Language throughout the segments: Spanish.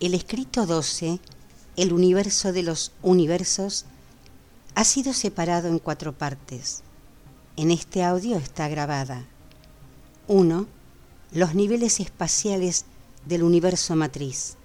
El escrito 12, el universo de los universos, ha sido separado en cuatro partes. En este audio está grabada 1. Los niveles espaciales del universo matriz.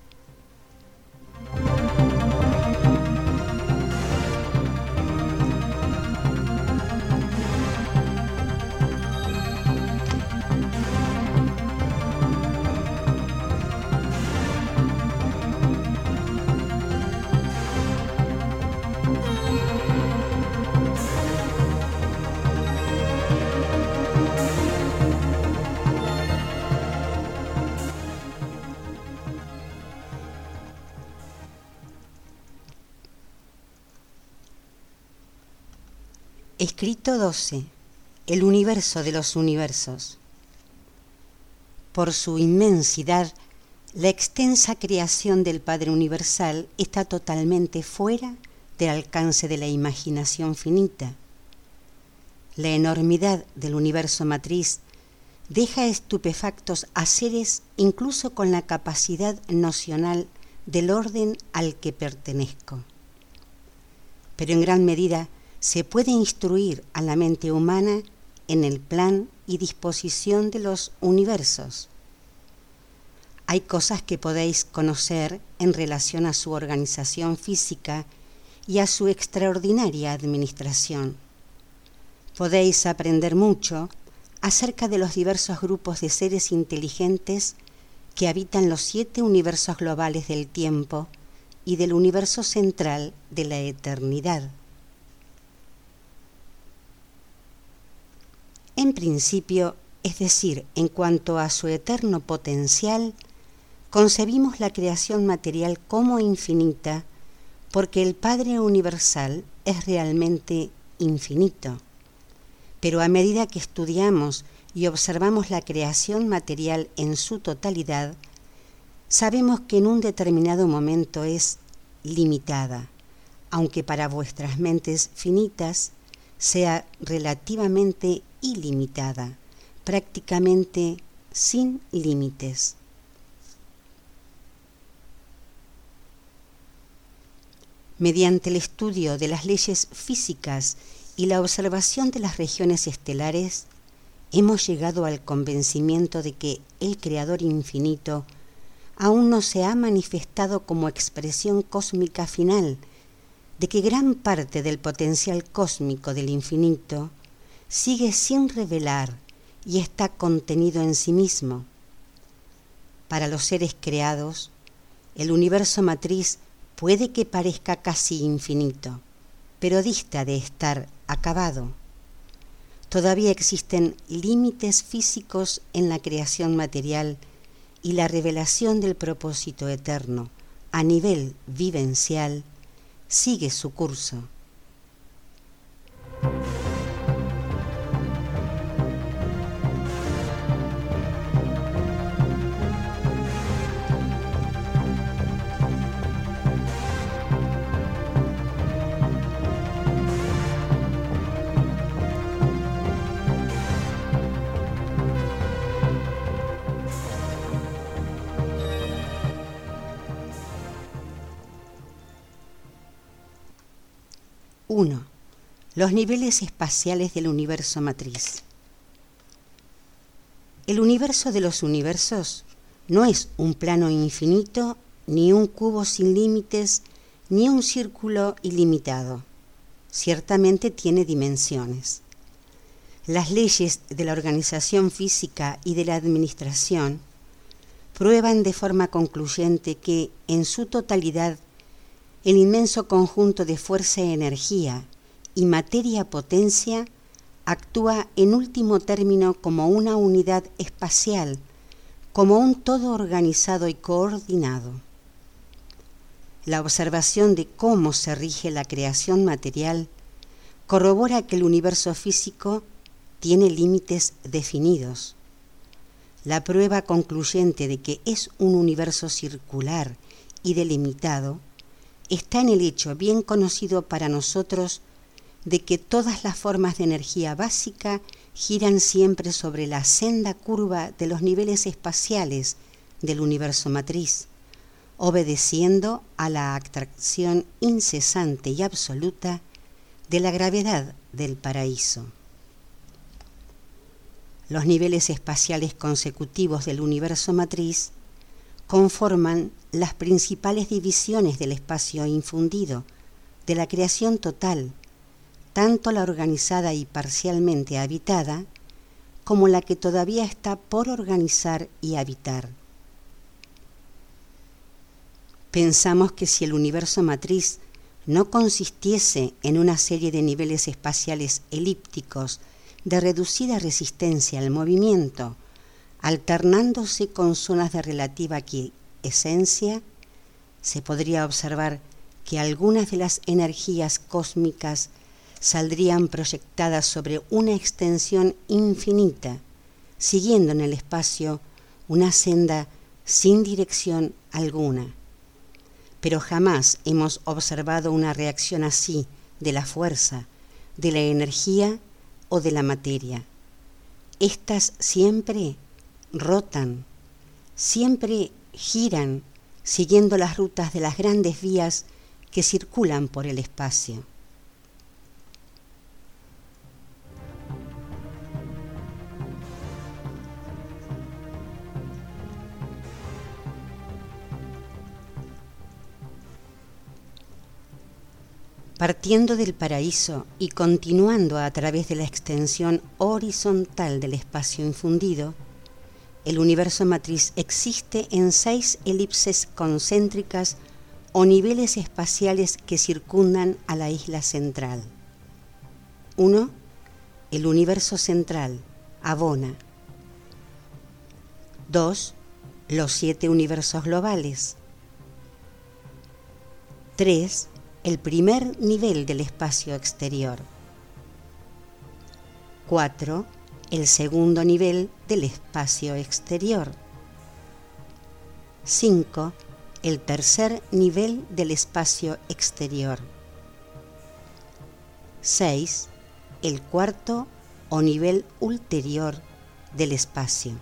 Escrito 12. El universo de los universos. Por su inmensidad, la extensa creación del Padre Universal está totalmente fuera del alcance de la imaginación finita. La enormidad del universo matriz deja estupefactos a seres incluso con la capacidad nocional del orden al que pertenezco. Pero en gran medida, se puede instruir a la mente humana en el plan y disposición de los universos. Hay cosas que podéis conocer en relación a su organización física y a su extraordinaria administración. Podéis aprender mucho acerca de los diversos grupos de seres inteligentes que habitan los siete universos globales del tiempo y del universo central de la eternidad. En principio, es decir, en cuanto a su eterno potencial, concebimos la creación material como infinita porque el Padre Universal es realmente infinito. Pero a medida que estudiamos y observamos la creación material en su totalidad, sabemos que en un determinado momento es limitada, aunque para vuestras mentes finitas sea relativamente ilimitada, prácticamente sin límites. Mediante el estudio de las leyes físicas y la observación de las regiones estelares, hemos llegado al convencimiento de que el Creador infinito aún no se ha manifestado como expresión cósmica final, de que gran parte del potencial cósmico del infinito sigue sin revelar y está contenido en sí mismo. Para los seres creados, el universo matriz puede que parezca casi infinito, pero dista de estar acabado. Todavía existen límites físicos en la creación material y la revelación del propósito eterno a nivel vivencial sigue su curso. 1. Los niveles espaciales del universo matriz. El universo de los universos no es un plano infinito, ni un cubo sin límites, ni un círculo ilimitado. Ciertamente tiene dimensiones. Las leyes de la organización física y de la administración prueban de forma concluyente que, en su totalidad, el inmenso conjunto de fuerza y energía y materia-potencia actúa en último término como una unidad espacial, como un todo organizado y coordinado. La observación de cómo se rige la creación material corrobora que el universo físico tiene límites definidos. La prueba concluyente de que es un universo circular y delimitado está en el hecho bien conocido para nosotros de que todas las formas de energía básica giran siempre sobre la senda curva de los niveles espaciales del universo matriz, obedeciendo a la atracción incesante y absoluta de la gravedad del paraíso. Los niveles espaciales consecutivos del universo matriz conforman las principales divisiones del espacio infundido, de la creación total, tanto la organizada y parcialmente habitada, como la que todavía está por organizar y habitar. Pensamos que si el universo matriz no consistiese en una serie de niveles espaciales elípticos de reducida resistencia al movimiento, alternándose con zonas de relativa esencia, se podría observar que algunas de las energías cósmicas saldrían proyectadas sobre una extensión infinita, siguiendo en el espacio una senda sin dirección alguna. Pero jamás hemos observado una reacción así de la fuerza, de la energía o de la materia. Estas siempre rotan, siempre giran siguiendo las rutas de las grandes vías que circulan por el espacio. Partiendo del paraíso y continuando a través de la extensión horizontal del espacio infundido, el universo matriz existe en seis elipses concéntricas o niveles espaciales que circundan a la isla central. 1. El universo central, Abona. 2. Los siete universos globales. 3. El primer nivel del espacio exterior. 4 el segundo nivel del espacio exterior. 5. El tercer nivel del espacio exterior. 6. El cuarto o nivel ulterior del espacio.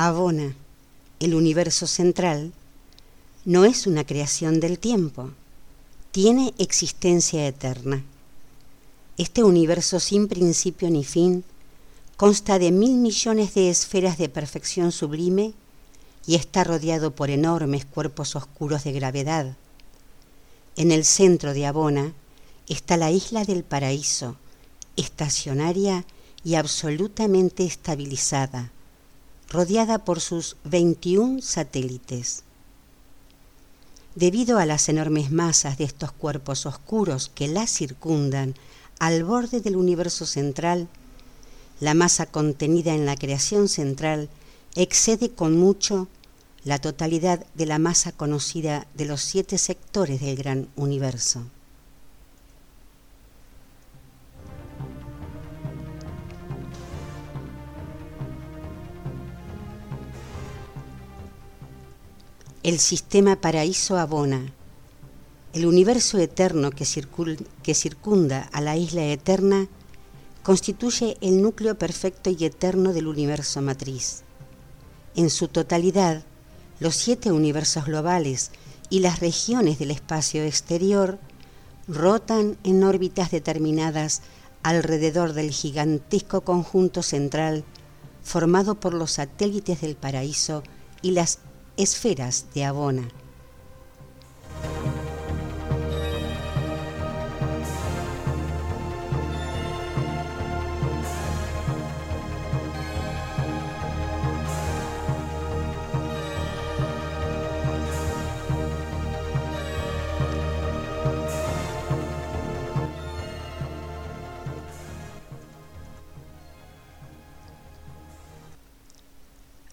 Abona, el universo central, no es una creación del tiempo, tiene existencia eterna. Este universo sin principio ni fin consta de mil millones de esferas de perfección sublime y está rodeado por enormes cuerpos oscuros de gravedad. En el centro de Abona está la isla del paraíso, estacionaria y absolutamente estabilizada rodeada por sus 21 satélites. Debido a las enormes masas de estos cuerpos oscuros que la circundan al borde del universo central, la masa contenida en la creación central excede con mucho la totalidad de la masa conocida de los siete sectores del gran universo. El sistema paraíso abona, el universo eterno que, circunda a la isla eterna constituye el núcleo perfecto y eterno del universo matriz. En su totalidad, los siete universos globales y las regiones del espacio exterior rotan en órbitas determinadas alrededor del gigantesco conjunto central formado por los satélites del paraíso y las Esferas de Abona.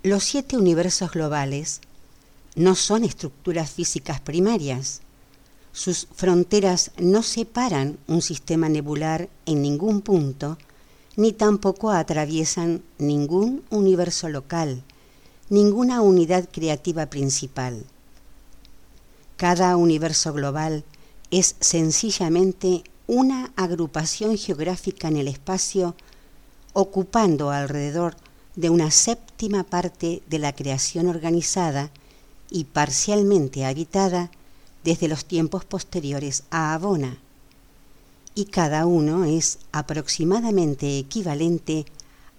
Los siete universos globales no son estructuras físicas primarias. Sus fronteras no separan un sistema nebular en ningún punto, ni tampoco atraviesan ningún universo local, ninguna unidad creativa principal. Cada universo global es sencillamente una agrupación geográfica en el espacio ocupando alrededor de una séptima parte de la creación organizada y parcialmente habitada desde los tiempos posteriores a Abona, y cada uno es aproximadamente equivalente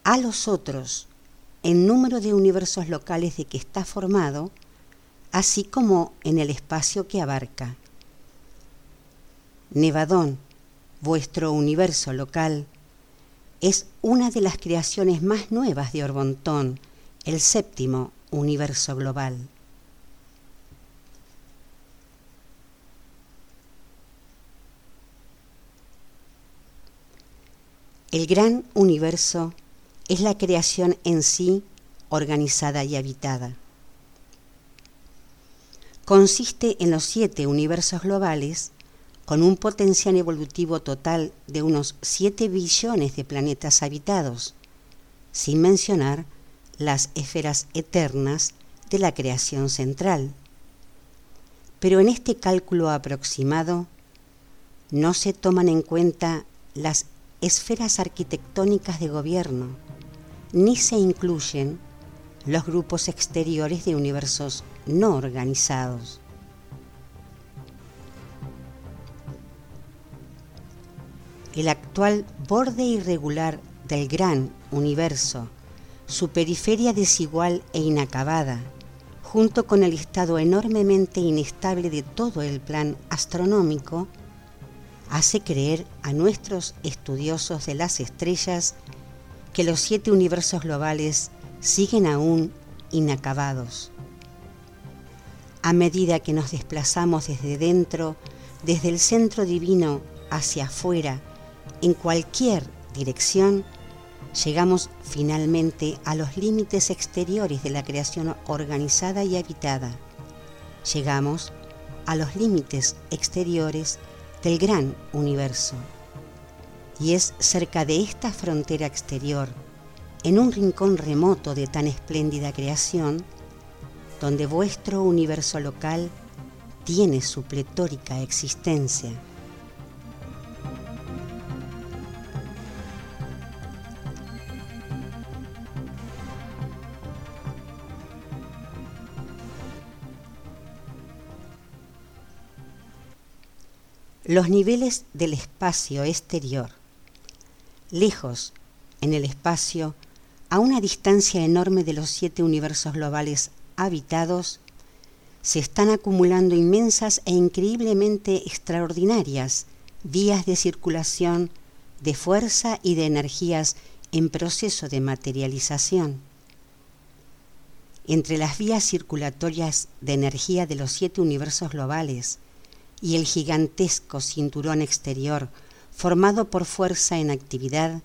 a los otros en número de universos locales de que está formado, así como en el espacio que abarca. Nevadón, vuestro universo local, es una de las creaciones más nuevas de Orbontón, el séptimo universo global. El gran universo es la creación en sí organizada y habitada. Consiste en los siete universos globales con un potencial evolutivo total de unos 7 billones de planetas habitados, sin mencionar las esferas eternas de la creación central. Pero en este cálculo aproximado no se toman en cuenta las esferas arquitectónicas de gobierno, ni se incluyen los grupos exteriores de universos no organizados. el actual borde irregular del gran universo, su periferia desigual e inacabada, junto con el estado enormemente inestable de todo el plan astronómico, hace creer a nuestros estudiosos de las estrellas que los siete universos globales siguen aún inacabados. A medida que nos desplazamos desde dentro, desde el centro divino hacia afuera, en cualquier dirección, llegamos finalmente a los límites exteriores de la creación organizada y habitada. Llegamos a los límites exteriores del gran universo. Y es cerca de esta frontera exterior, en un rincón remoto de tan espléndida creación, donde vuestro universo local tiene su pletórica existencia. Los niveles del espacio exterior. Lejos, en el espacio, a una distancia enorme de los siete universos globales habitados, se están acumulando inmensas e increíblemente extraordinarias vías de circulación de fuerza y de energías en proceso de materialización. Entre las vías circulatorias de energía de los siete universos globales, y el gigantesco cinturón exterior formado por fuerza en actividad,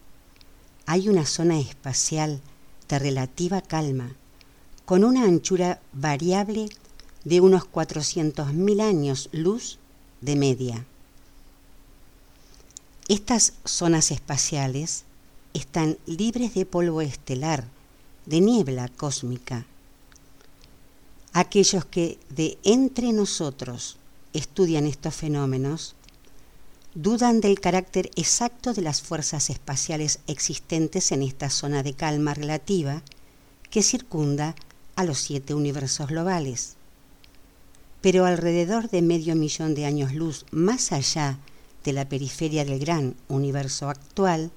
hay una zona espacial de relativa calma, con una anchura variable de unos 400.000 años luz de media. Estas zonas espaciales están libres de polvo estelar, de niebla cósmica. Aquellos que de entre nosotros estudian estos fenómenos dudan del carácter exacto de las fuerzas espaciales existentes en esta zona de calma relativa que circunda a los siete universos globales. Pero alrededor de medio millón de años luz más allá de la periferia del gran universo actual,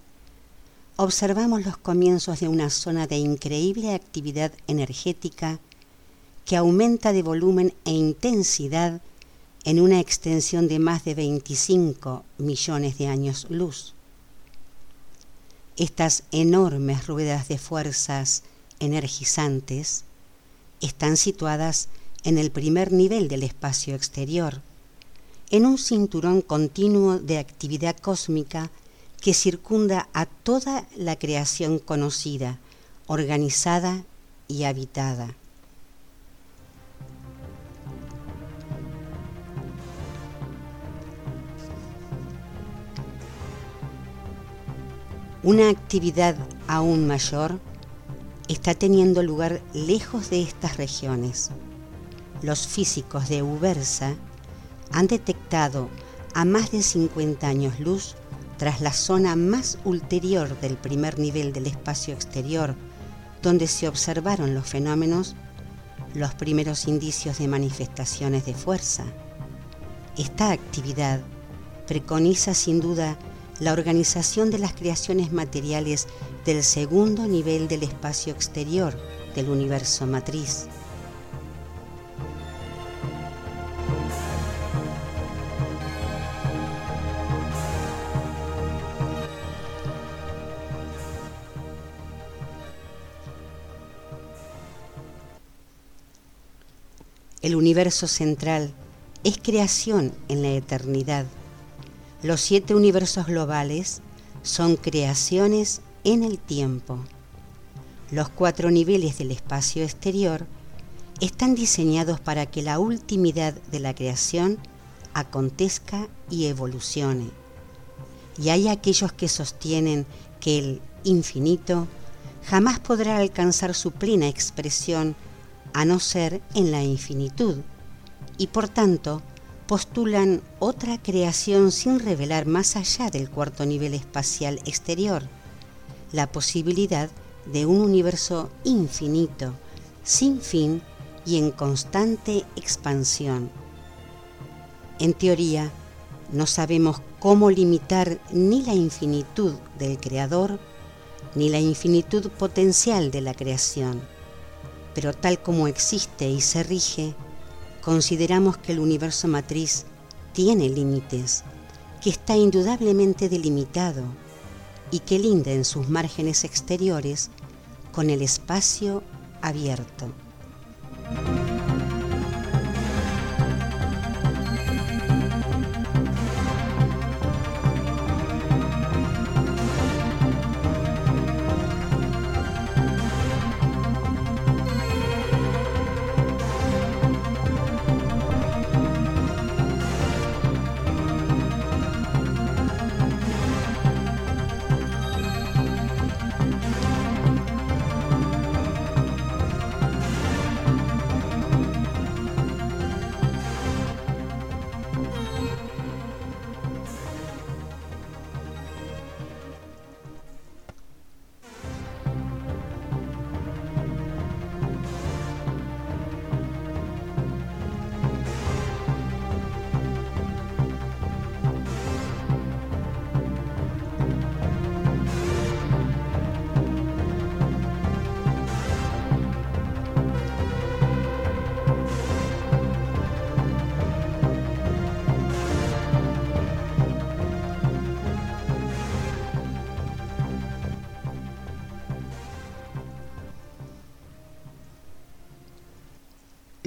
observamos los comienzos de una zona de increíble actividad energética que aumenta de volumen e intensidad en una extensión de más de 25 millones de años luz. Estas enormes ruedas de fuerzas energizantes están situadas en el primer nivel del espacio exterior, en un cinturón continuo de actividad cósmica que circunda a toda la creación conocida, organizada y habitada. Una actividad aún mayor está teniendo lugar lejos de estas regiones. Los físicos de Ubersa han detectado a más de 50 años luz tras la zona más ulterior del primer nivel del espacio exterior, donde se observaron los fenómenos, los primeros indicios de manifestaciones de fuerza. Esta actividad preconiza sin duda la organización de las creaciones materiales del segundo nivel del espacio exterior del universo matriz. El universo central es creación en la eternidad. Los siete universos globales son creaciones en el tiempo. Los cuatro niveles del espacio exterior están diseñados para que la ultimidad de la creación acontezca y evolucione. Y hay aquellos que sostienen que el infinito jamás podrá alcanzar su plena expresión a no ser en la infinitud, y por tanto postulan otra creación sin revelar más allá del cuarto nivel espacial exterior, la posibilidad de un universo infinito, sin fin y en constante expansión. En teoría, no sabemos cómo limitar ni la infinitud del Creador, ni la infinitud potencial de la creación pero tal como existe y se rige, consideramos que el universo matriz tiene límites, que está indudablemente delimitado y que linda en sus márgenes exteriores con el espacio abierto.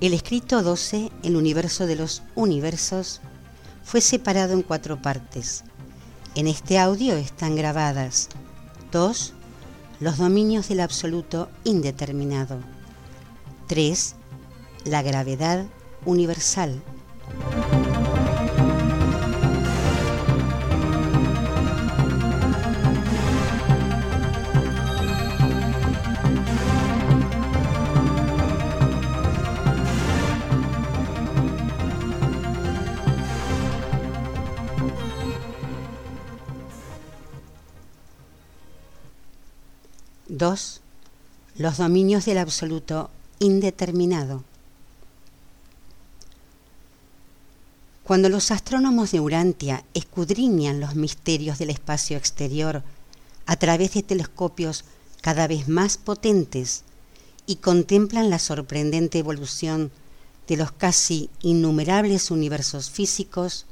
El escrito 12, el universo de los universos, fue separado en cuatro partes. En este audio están grabadas 2. Los dominios del absoluto indeterminado. 3. La gravedad universal. Los dominios del absoluto indeterminado. Cuando los astrónomos de Urantia escudriñan los misterios del espacio exterior a través de telescopios cada vez más potentes y contemplan la sorprendente evolución de los casi innumerables universos físicos,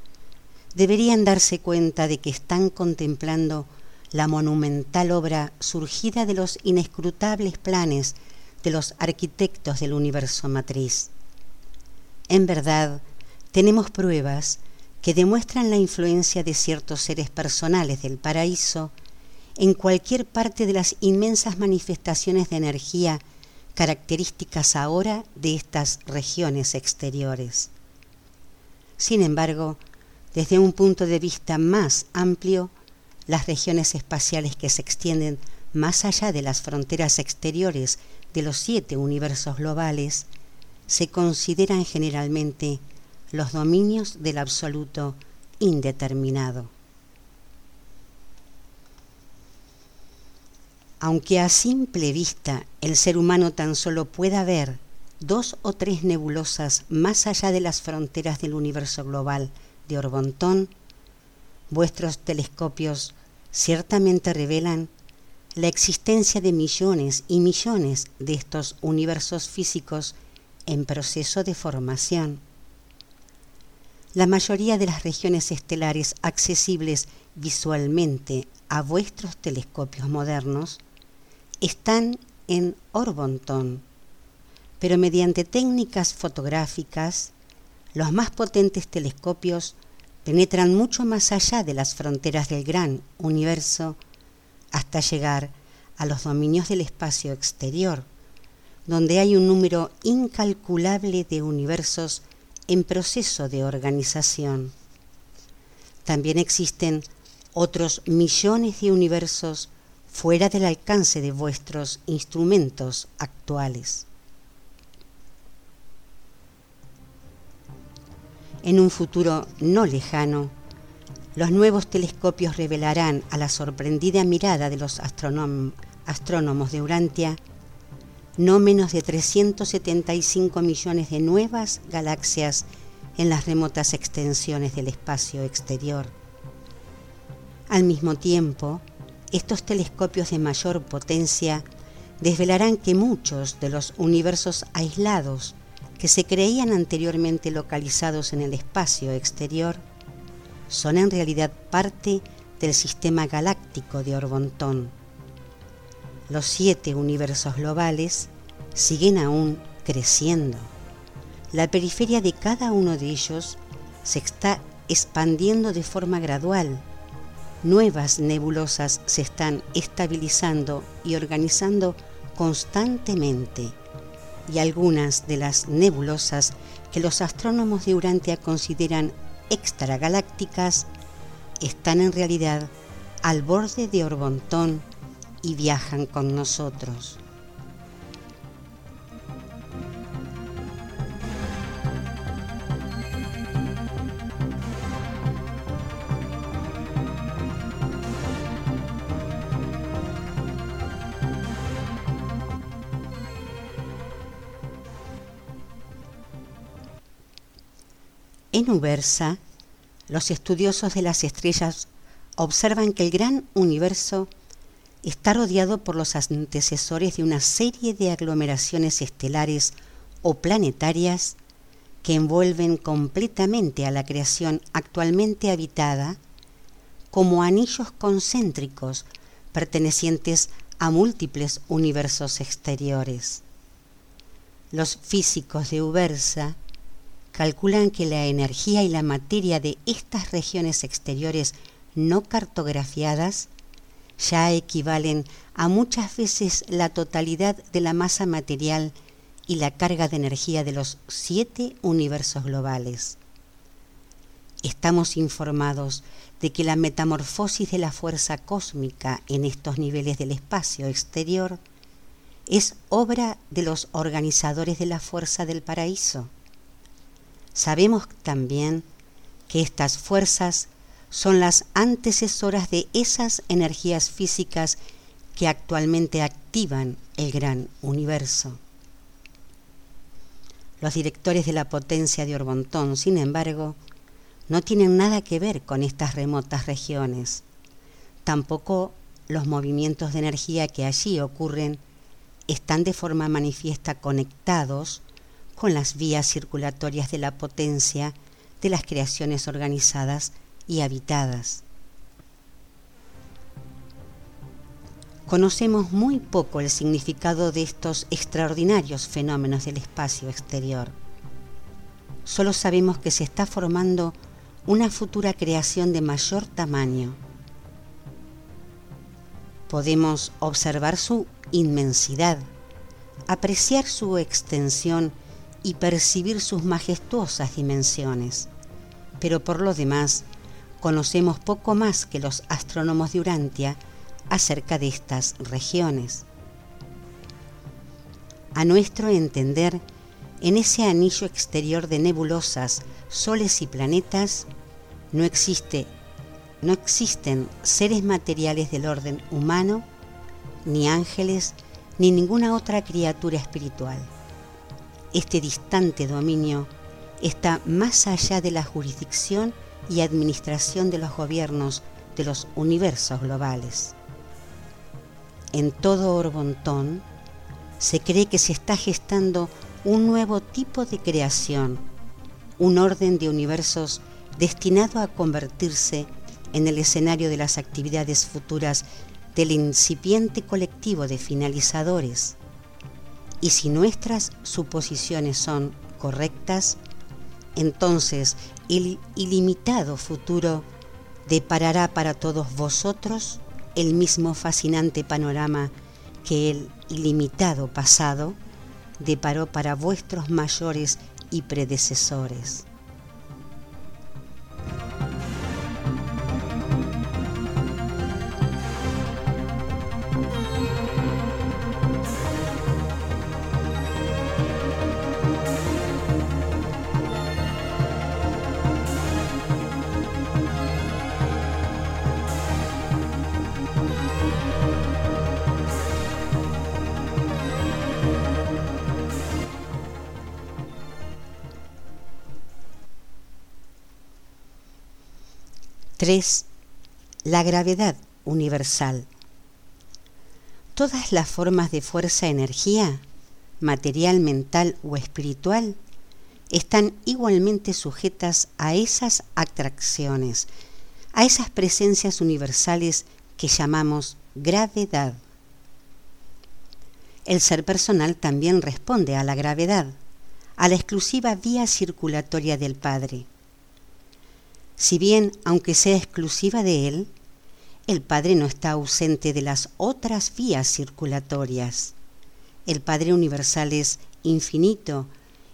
deberían darse cuenta de que están contemplando la monumental obra surgida de los inescrutables planes de los arquitectos del universo matriz. En verdad, tenemos pruebas que demuestran la influencia de ciertos seres personales del paraíso en cualquier parte de las inmensas manifestaciones de energía características ahora de estas regiones exteriores. Sin embargo, desde un punto de vista más amplio, las regiones espaciales que se extienden más allá de las fronteras exteriores de los siete universos globales se consideran generalmente los dominios del absoluto indeterminado. Aunque a simple vista el ser humano tan solo pueda ver dos o tres nebulosas más allá de las fronteras del universo global de Orbontón, vuestros telescopios ciertamente revelan la existencia de millones y millones de estos universos físicos en proceso de formación. La mayoría de las regiones estelares accesibles visualmente a vuestros telescopios modernos están en Orbonton, pero mediante técnicas fotográficas, los más potentes telescopios penetran mucho más allá de las fronteras del gran universo hasta llegar a los dominios del espacio exterior, donde hay un número incalculable de universos en proceso de organización. También existen otros millones de universos fuera del alcance de vuestros instrumentos actuales. En un futuro no lejano, los nuevos telescopios revelarán a la sorprendida mirada de los astrónomos de Urantia no menos de 375 millones de nuevas galaxias en las remotas extensiones del espacio exterior. Al mismo tiempo, estos telescopios de mayor potencia desvelarán que muchos de los universos aislados que se creían anteriormente localizados en el espacio exterior son en realidad parte del sistema galáctico de Orbontón. Los siete universos globales siguen aún creciendo. La periferia de cada uno de ellos se está expandiendo de forma gradual nuevas nebulosas se están estabilizando y organizando constantemente y algunas de las nebulosas que los astrónomos de Urantia consideran extragalácticas están en realidad al borde de Orbontón y viajan con nosotros. En Ubersa, los estudiosos de las estrellas observan que el gran universo está rodeado por los antecesores de una serie de aglomeraciones estelares o planetarias que envuelven completamente a la creación actualmente habitada como anillos concéntricos pertenecientes a múltiples universos exteriores. Los físicos de Ubersa calculan que la energía y la materia de estas regiones exteriores no cartografiadas ya equivalen a muchas veces la totalidad de la masa material y la carga de energía de los siete universos globales. Estamos informados de que la metamorfosis de la fuerza cósmica en estos niveles del espacio exterior es obra de los organizadores de la fuerza del paraíso Sabemos también que estas fuerzas son las antecesoras de esas energías físicas que actualmente activan el gran universo. Los directores de la potencia de Orbontón, sin embargo, no tienen nada que ver con estas remotas regiones. Tampoco los movimientos de energía que allí ocurren están de forma manifiesta conectados con las vías circulatorias de la potencia de las creaciones organizadas y habitadas. Conocemos muy poco el significado de estos extraordinarios fenómenos del espacio exterior. Solo sabemos que se está formando una futura creación de mayor tamaño. Podemos observar su inmensidad, apreciar su extensión y percibir sus majestuosas dimensiones, pero por lo demás conocemos poco más que los astrónomos de Urantia acerca de estas regiones. A nuestro entender, en ese anillo exterior de nebulosas, soles y planetas, no existe no existen seres materiales del orden humano, ni ángeles, ni ninguna otra criatura espiritual. Este distante dominio está más allá de la jurisdicción y administración de los gobiernos de los universos globales en todo Orbontón, se cree que se está gestando un nuevo tipo de creación, un orden de universos destinado a convertirse en el escenario de las actividades futuras del incipiente colectivo de finalizadores. Y si nuestras suposiciones son correctas, entonces el ilimitado futuro deparará para todos vosotros el mismo fascinante panorama que el ilimitado pasado deparó para vuestros mayores y predecesores. 3. La gravedad universal. Todas las formas de fuerza-energía, material, mental o espiritual, están igualmente sujetas a esas atracciones, a esas presencias universales que llamamos gravedad. El ser personal también responde a la gravedad, a la exclusiva vía circulatoria del Padre. Si bien, aunque sea exclusiva de él, el Padre no está ausente de las otras vías circulatorias. El Padre Universal es infinito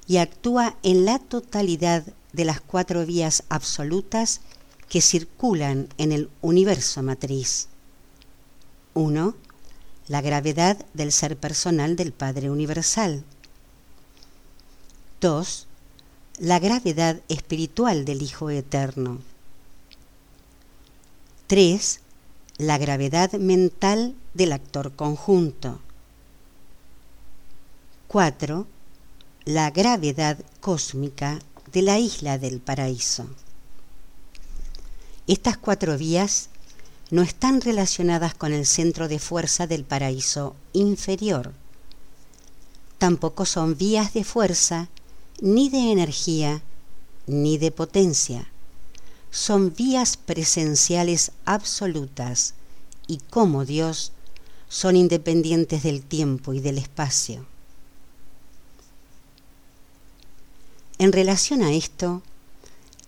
y actúa en la totalidad de las cuatro vías absolutas que circulan en el universo matriz. 1. La gravedad del ser personal del Padre Universal. 2 la gravedad espiritual del Hijo Eterno. 3. La gravedad mental del actor conjunto. 4. La gravedad cósmica de la isla del paraíso. Estas cuatro vías no están relacionadas con el centro de fuerza del paraíso inferior. Tampoco son vías de fuerza ni de energía ni de potencia. Son vías presenciales absolutas y como Dios son independientes del tiempo y del espacio. En relación a esto,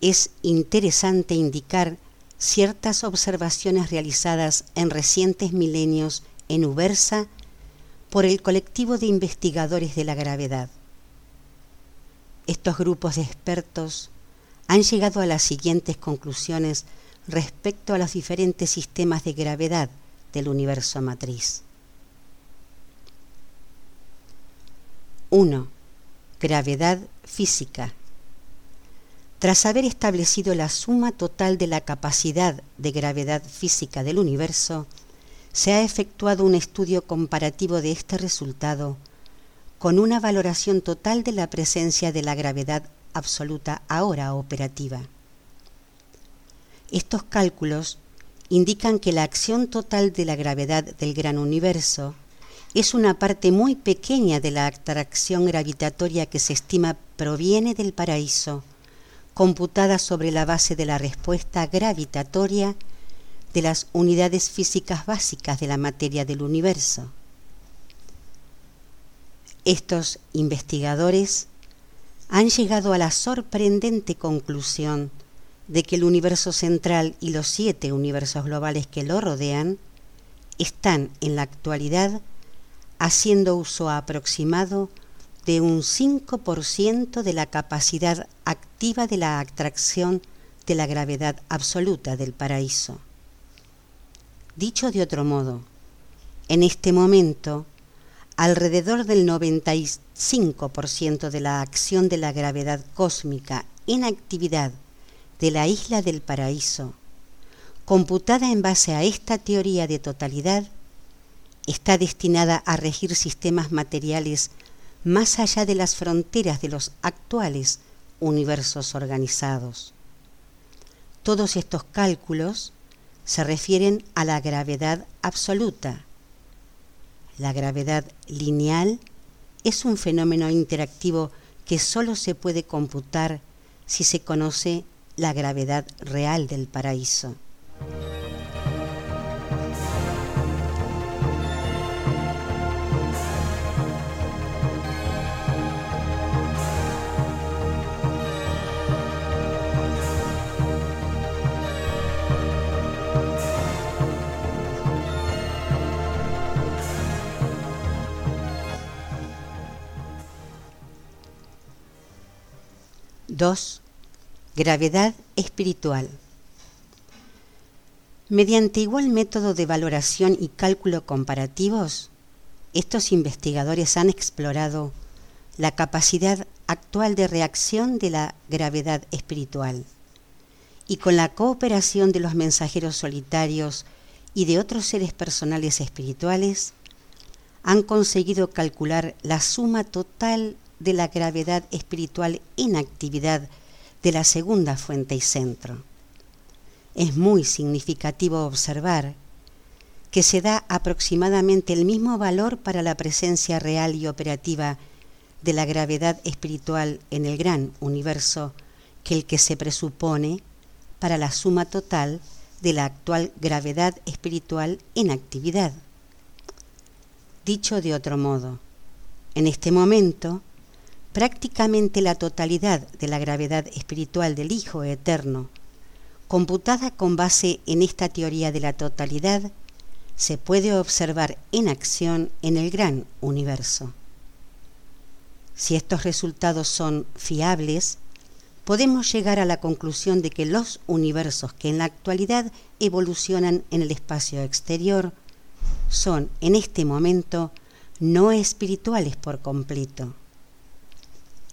es interesante indicar ciertas observaciones realizadas en recientes milenios en Ubersa por el colectivo de investigadores de la gravedad. Estos grupos de expertos han llegado a las siguientes conclusiones respecto a los diferentes sistemas de gravedad del universo matriz. 1. Gravedad física. Tras haber establecido la suma total de la capacidad de gravedad física del universo, se ha efectuado un estudio comparativo de este resultado con una valoración total de la presencia de la gravedad absoluta ahora operativa. Estos cálculos indican que la acción total de la gravedad del gran universo es una parte muy pequeña de la atracción gravitatoria que se estima proviene del paraíso, computada sobre la base de la respuesta gravitatoria de las unidades físicas básicas de la materia del universo. Estos investigadores han llegado a la sorprendente conclusión de que el universo central y los siete universos globales que lo rodean están en la actualidad haciendo uso aproximado de un 5% de la capacidad activa de la atracción de la gravedad absoluta del paraíso. Dicho de otro modo, en este momento, alrededor del 95% de la acción de la gravedad cósmica en actividad de la isla del paraíso, computada en base a esta teoría de totalidad, está destinada a regir sistemas materiales más allá de las fronteras de los actuales universos organizados. Todos estos cálculos se refieren a la gravedad absoluta. La gravedad lineal es un fenómeno interactivo que sólo se puede computar si se conoce la gravedad real del paraíso. 2. Gravedad espiritual. Mediante igual método de valoración y cálculo comparativos, estos investigadores han explorado la capacidad actual de reacción de la gravedad espiritual y con la cooperación de los mensajeros solitarios y de otros seres personales espirituales, han conseguido calcular la suma total de la gravedad espiritual en actividad de la segunda fuente y centro. Es muy significativo observar que se da aproximadamente el mismo valor para la presencia real y operativa de la gravedad espiritual en el gran universo que el que se presupone para la suma total de la actual gravedad espiritual en actividad. Dicho de otro modo, en este momento, prácticamente la totalidad de la gravedad espiritual del Hijo Eterno, computada con base en esta teoría de la totalidad, se puede observar en acción en el gran universo. Si estos resultados son fiables, podemos llegar a la conclusión de que los universos que en la actualidad evolucionan en el espacio exterior son en este momento no espirituales por completo.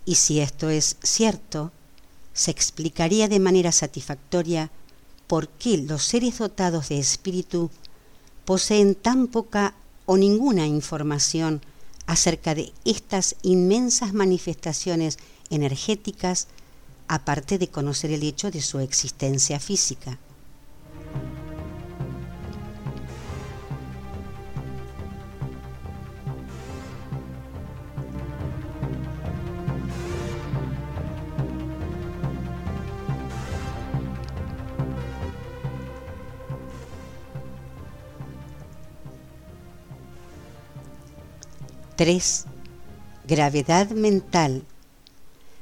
Y si esto es cierto, se explicaría de manera satisfactoria por qué los seres dotados de espíritu poseen tan poca o ninguna información acerca de estas inmensas manifestaciones energéticas, aparte de conocer el hecho de su existencia física. 3. Gravedad mental.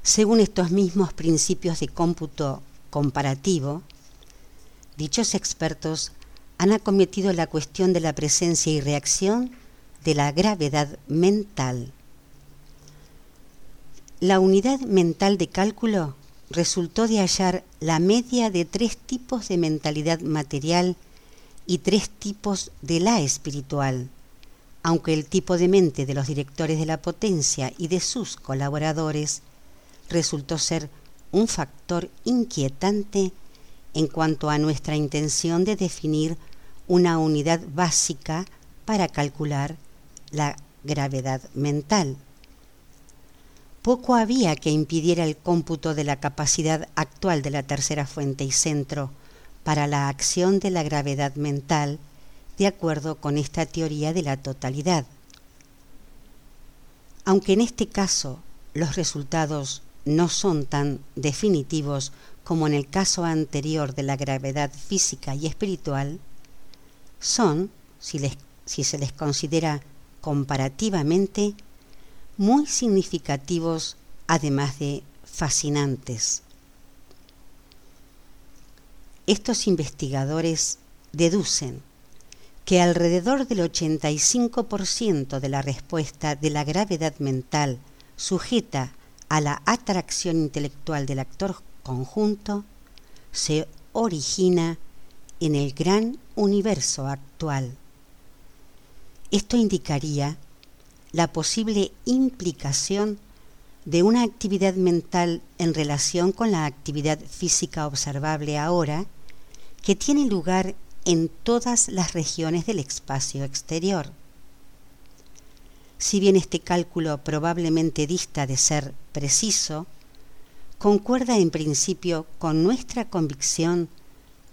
Según estos mismos principios de cómputo comparativo, dichos expertos han acometido la cuestión de la presencia y reacción de la gravedad mental. La unidad mental de cálculo resultó de hallar la media de tres tipos de mentalidad material y tres tipos de la espiritual aunque el tipo de mente de los directores de la potencia y de sus colaboradores resultó ser un factor inquietante en cuanto a nuestra intención de definir una unidad básica para calcular la gravedad mental. Poco había que impidiera el cómputo de la capacidad actual de la tercera fuente y centro para la acción de la gravedad mental de acuerdo con esta teoría de la totalidad. Aunque en este caso los resultados no son tan definitivos como en el caso anterior de la gravedad física y espiritual, son, si, se les considera comparativamente, muy significativos además de fascinantes. Estos investigadores deducen que alrededor del 85% de la respuesta de la gravedad mental sujeta a la atracción intelectual del actor conjunto se origina en el gran universo actual. Esto indicaría la posible implicación de una actividad mental en relación con la actividad física observable ahora que tiene lugar en todas las regiones del espacio exterior. Si bien este cálculo probablemente dista de ser preciso, concuerda en principio con nuestra convicción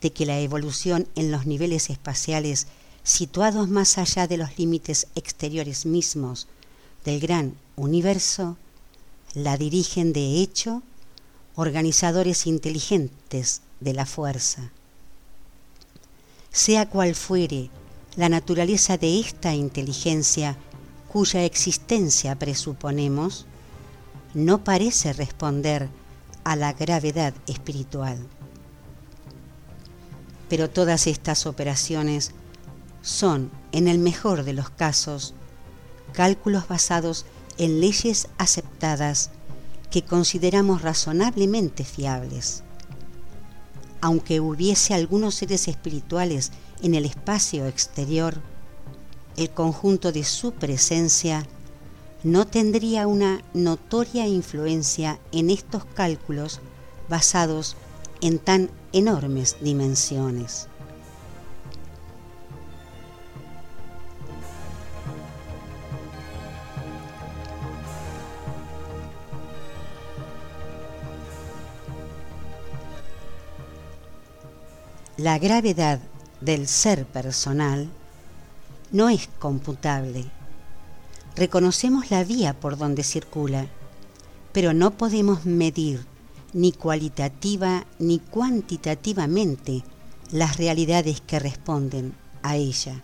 de que la evolución en los niveles espaciales situados más allá de los límites exteriores mismos del gran universo la dirigen de hecho organizadores inteligentes de la fuerza. Sea cual fuere la naturaleza de esta inteligencia cuya existencia presuponemos, no parece responder a la gravedad espiritual. Pero todas estas operaciones son, en el mejor de los casos, cálculos basados en leyes aceptadas que consideramos razonablemente fiables. Aunque hubiese algunos seres espirituales en el espacio exterior, el conjunto de su presencia no tendría una notoria influencia en estos cálculos basados en tan enormes dimensiones. La gravedad del ser personal no es computable. Reconocemos la vía por donde circula, pero no podemos medir ni cualitativa ni cuantitativamente las realidades que responden a ella.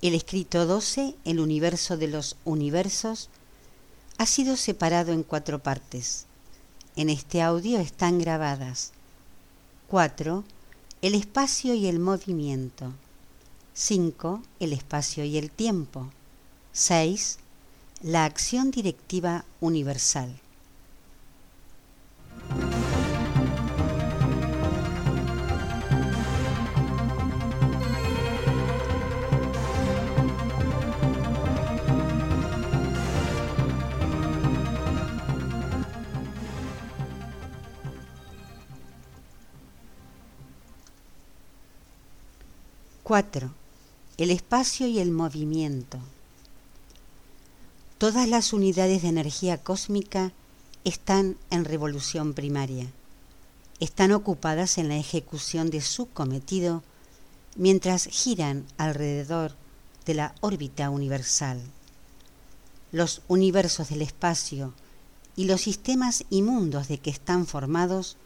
El escrito 12, el universo de los universos, ha sido separado en cuatro partes. En este audio están grabadas 4. El espacio y el movimiento. 5. El espacio y el tiempo. 6. la acción directiva universal. Cuatro. El espacio y el movimiento. Todas las unidades de energía cósmica están en revolución primaria. Están ocupadas en la ejecución de su cometido mientras giran alrededor de la órbita universal. Los universos del espacio y los sistemas inmundos de que están formados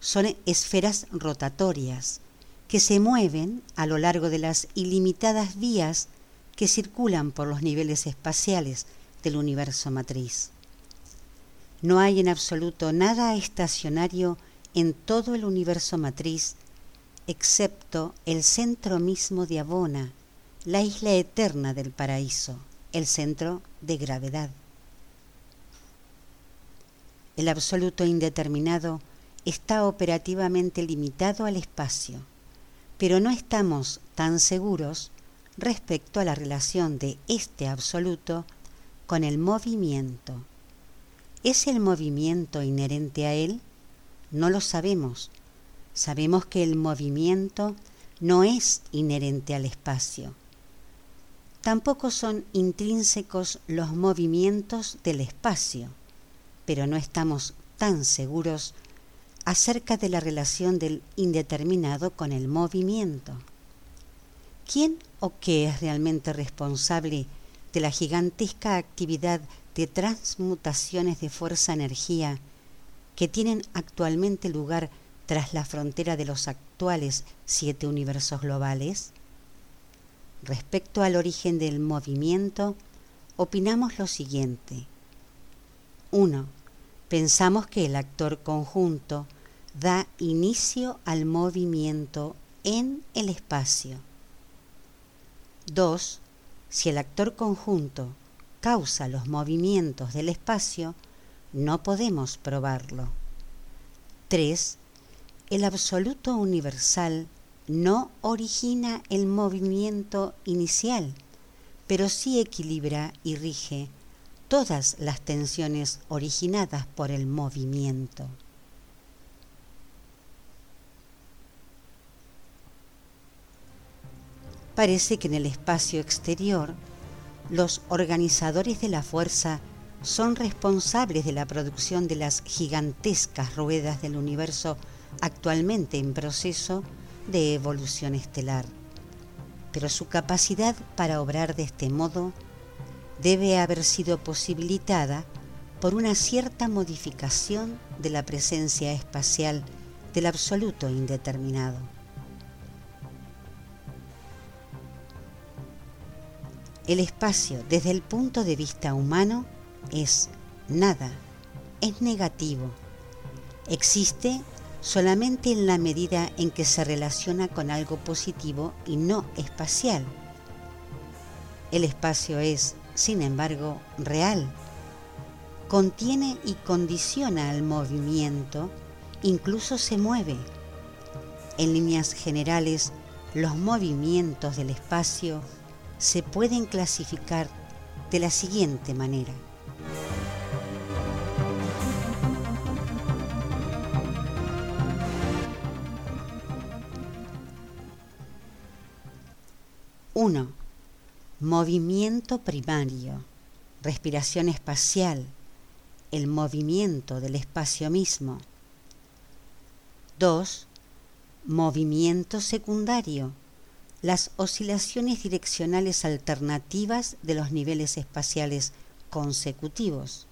son esferas rotatorias que se mueven a lo largo de las ilimitadas vías que circulan por los niveles espaciales del universo matriz. No hay en absoluto nada estacionario en todo el universo matriz, excepto el centro mismo de Abona, la isla eterna del paraíso, el centro de gravedad. El absoluto indeterminado está operativamente limitado al espacio, pero no estamos tan seguros respecto a la relación de este absoluto con el movimiento. ¿Es el movimiento inherente a él? No lo sabemos. Sabemos que el movimiento no es inherente al espacio. Tampoco son intrínsecos los movimientos del espacio, pero no estamos tan seguros acerca de la relación del indeterminado con el movimiento. ¿Quién o qué es realmente responsable de la gigantesca actividad de transmutaciones de fuerza-energía que tienen actualmente lugar tras la frontera de los actuales siete universos globales? Respecto al origen del movimiento, opinamos lo siguiente. 1. Pensamos que el actor conjunto da inicio al movimiento en el espacio. 2 si el actor conjunto causa los movimientos del espacio, no podemos probarlo. 3. El absoluto universal no origina el movimiento inicial, pero sí equilibra y rige todas las tensiones originadas por el movimiento. Parece que en el espacio exterior los organizadores de la fuerza son responsables de la producción de las gigantescas ruedas del universo actualmente en proceso de evolución estelar. Pero su capacidad para obrar de este modo debe haber sido posibilitada por una cierta modificación de la presencia espacial del absoluto indeterminado. El espacio desde el punto de vista humano es nada, es negativo. Existe solamente en la medida en que se relaciona con algo positivo y no espacial. El espacio es, sin embargo, real. Contiene y condiciona al movimiento, incluso se mueve. En líneas generales, los movimientos del espacio se pueden clasificar de la siguiente manera. Uno, movimiento primario, respiración espacial, el movimiento del espacio mismo. 2. Movimiento secundario, las oscilaciones direccionales alternativas de los niveles espaciales consecutivos.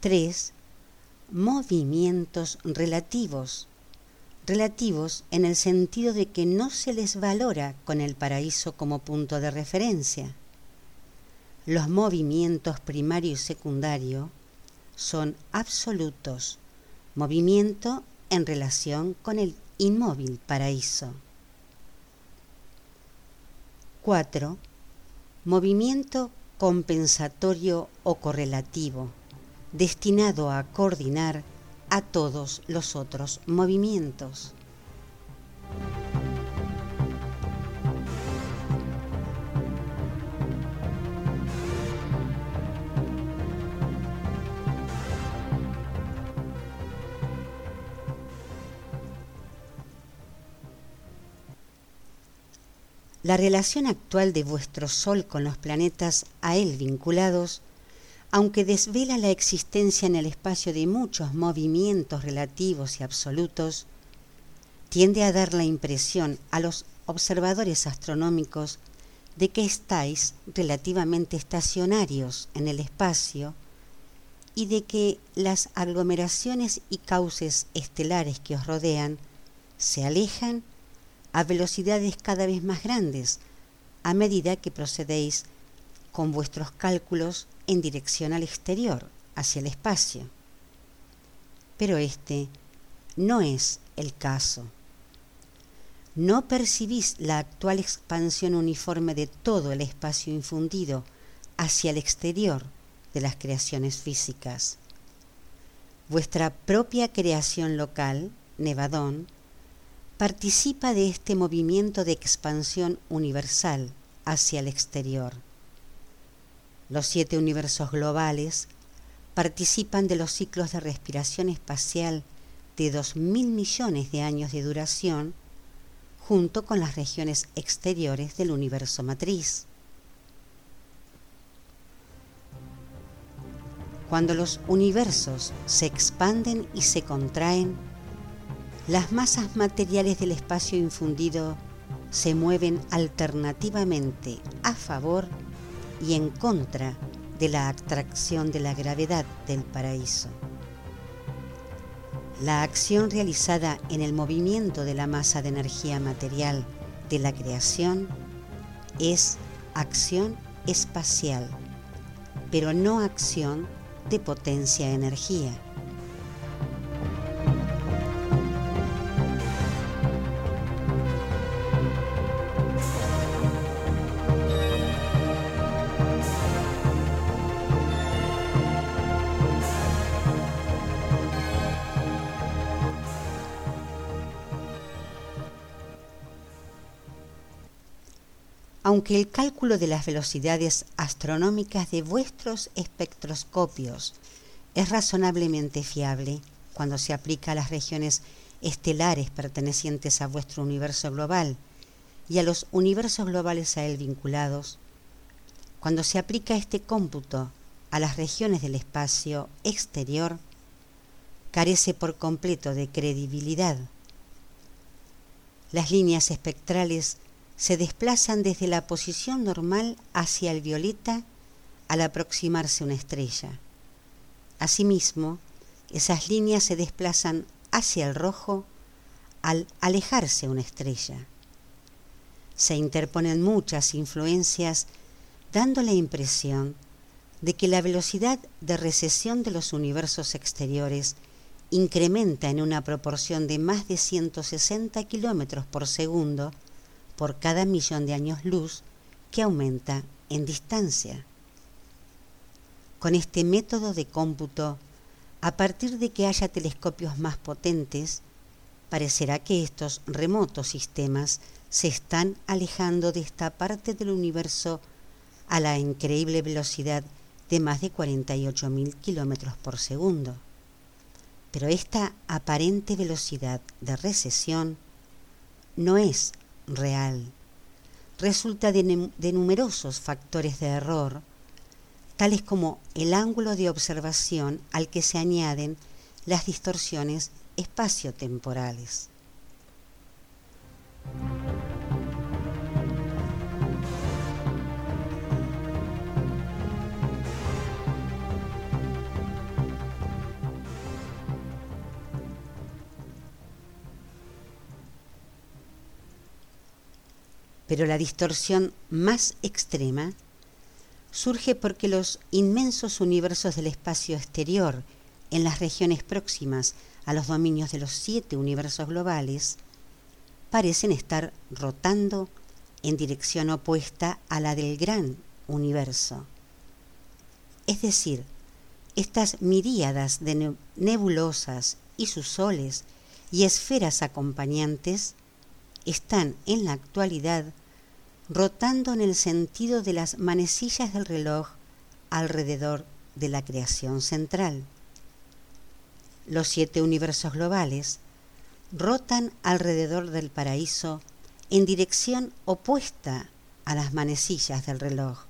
3. Movimientos relativos. Relativos en el sentido de que no se les valora con el paraíso como punto de referencia. Los movimientos primario y secundario son absolutos, movimiento en relación con el inmóvil paraíso. 4. Movimiento compensatorio o correlativo, destinado a coordinar a todos los otros movimientos. La relación actual de vuestro Sol con los planetas a él vinculados, aunque desvela la existencia en el espacio de muchos movimientos relativos y absolutos, tiende a dar la impresión a los observadores astronómicos de que estáis relativamente estacionarios en el espacio y de que las aglomeraciones y cauces estelares que os rodean se alejan a velocidades cada vez más grandes a medida que procedéis con vuestros cálculos en dirección al exterior, hacia el espacio. Pero este no es el caso. No percibís la actual expansión uniforme de todo el espacio infundido hacia el exterior de las creaciones físicas. Vuestra propia creación local, Nevadón, participa de este movimiento de expansión universal hacia el exterior. Los siete universos globales participan de los ciclos de respiración espacial de dos mil millones de años de duración junto con las regiones exteriores del universo matriz. Cuando los universos se expanden y se contraen, las masas materiales del espacio infundido se mueven alternativamente a favor y en contra de la atracción de la gravedad del paraíso. La acción realizada en el movimiento de la masa de energía material de la creación es acción espacial, pero no acción de potencia-energía. Aunque el cálculo de las velocidades astronómicas de vuestros espectroscopios es razonablemente fiable cuando se aplica a las regiones estelares pertenecientes a vuestro universo global y a los universos globales a él vinculados, cuando se aplica este cómputo a las regiones del espacio exterior, carece por completo de credibilidad. Las líneas espectrales se desplazan desde la posición normal hacia el violeta al aproximarse una estrella. Asimismo, esas líneas se desplazan hacia el rojo al alejarse una estrella. Se interponen muchas influencias dando la impresión de que la velocidad de recesión de los universos exteriores incrementa en una proporción de más de 160 kilómetros por segundo por cada millón de años luz que aumenta en distancia. Con este método de cómputo, a partir de que haya telescopios más potentes, parecerá que estos remotos sistemas se están alejando de esta parte del universo a la increíble velocidad de más de 48.000 kilómetros por segundo. Pero esta aparente velocidad de recesión no es real resulta de, numerosos factores de error, tales como el ángulo de observación al que se añaden las distorsiones espaciotemporales. Pero la distorsión más extrema surge porque los inmensos universos del espacio exterior en las regiones próximas a los dominios de los siete universos globales parecen estar rotando en dirección opuesta a la del gran universo, Es decir, estas miríadas de nebulosas y sus soles y esferas acompañantes están en la actualidad rotando en el sentido de las manecillas del reloj alrededor de la creación central. Los siete universos globales rotan alrededor del paraíso en dirección opuesta a las manecillas del reloj.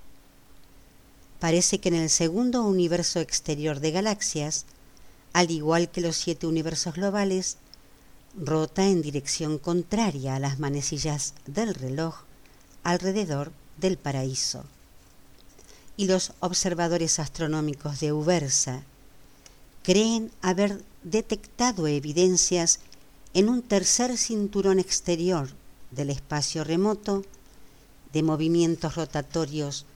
Parece que en el segundo universo exterior de galaxias, al igual que los siete universos globales, rota en dirección contraria a las manecillas del reloj alrededor del paraíso. Y los observadores astronómicos de Ubersa creen haber detectado evidencias en un tercer cinturón exterior del espacio remoto de movimientos rotatorios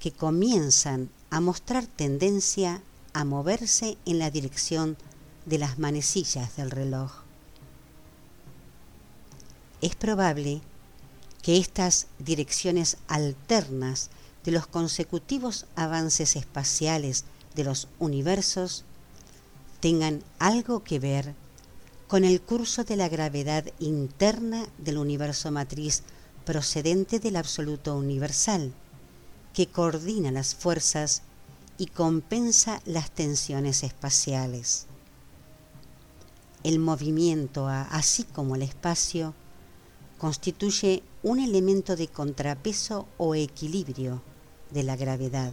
que comienzan a mostrar tendencia a moverse en la dirección de las manecillas del reloj. Es probable que estas direcciones alternas de los consecutivos avances espaciales de los universos tengan algo que ver con el curso de la gravedad interna del universo matriz procedente del absoluto universal, que coordina las fuerzas y compensa las tensiones espaciales. El movimiento, así como el espacio, constituye un elemento de contrapeso o equilibrio de la gravedad.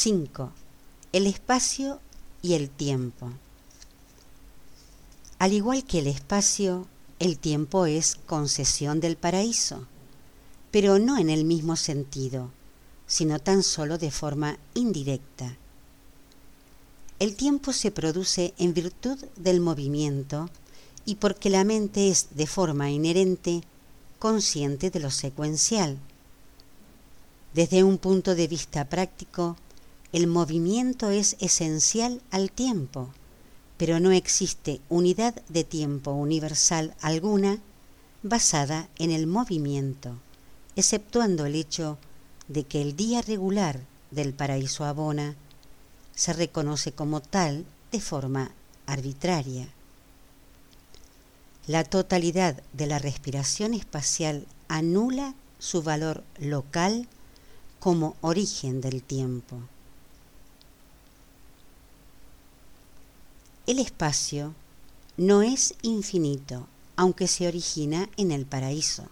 5. El espacio y el tiempo. Al igual que el espacio, el tiempo es concesión del paraíso, pero no en el mismo sentido, sino tan solo de forma indirecta. El tiempo se produce en virtud del movimiento y porque la mente es de forma inherente consciente de lo secuencial. Desde un punto de vista práctico, el movimiento es esencial al tiempo, pero no existe unidad de tiempo universal alguna basada en el movimiento, exceptuando el hecho de que el día regular del paraíso abona se reconoce como tal de forma arbitraria. La totalidad de la respiración espacial anula su valor local como origen del tiempo. El espacio no es infinito, aunque se origina en el paraíso,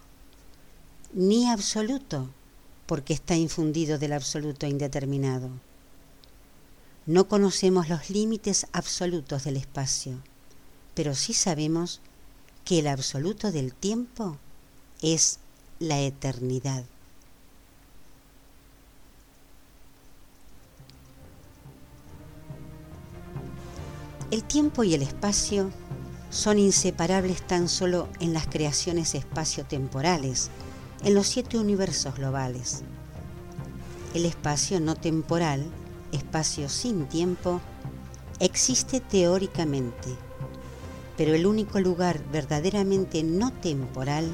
ni absoluto, porque está infundido del absoluto indeterminado. No conocemos los límites absolutos del espacio, pero sí sabemos que el absoluto del tiempo es la eternidad. El tiempo y el espacio son inseparables tan solo en las creaciones espacio-temporales, en los siete universos globales. El espacio no temporal, espacio sin tiempo, existe teóricamente, pero el único lugar verdaderamente no temporal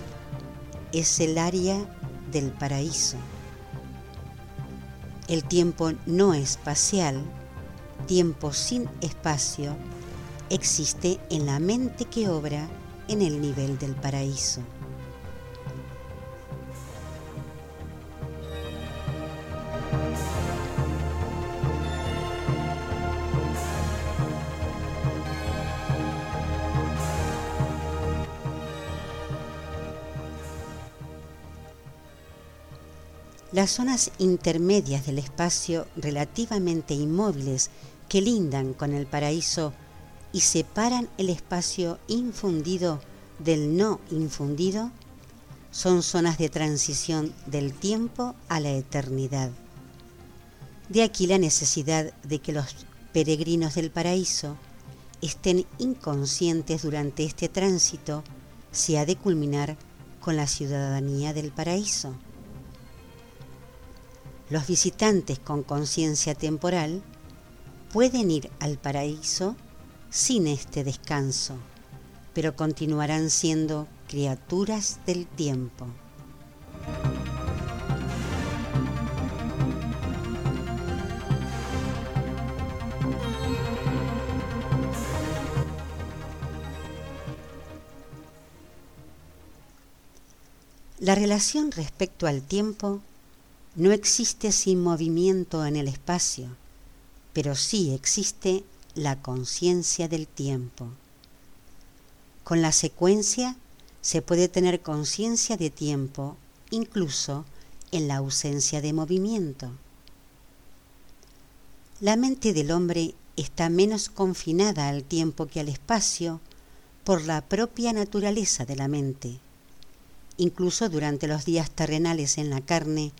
es el área del paraíso. El tiempo no espacial tiempo sin espacio existe en la mente que obra en el nivel del paraíso. Las zonas intermedias del espacio relativamente inmóviles que lindan con el paraíso y separan el espacio infundido del no infundido, son zonas de transición del tiempo a la eternidad. De aquí la necesidad de que los peregrinos del paraíso estén inconscientes durante este tránsito si ha de culminar con la ciudadanía del paraíso. Los visitantes con conciencia temporal pueden ir al paraíso sin este descanso, pero continuarán siendo criaturas del tiempo. La relación respecto al tiempo no existe sin movimiento en el espacio, pero sí existe la conciencia del tiempo. Con la secuencia se puede tener conciencia de tiempo incluso en la ausencia de movimiento. La mente del hombre está menos confinada al tiempo que al espacio por la propia naturaleza de la mente. Incluso durante los días terrenales en la carne,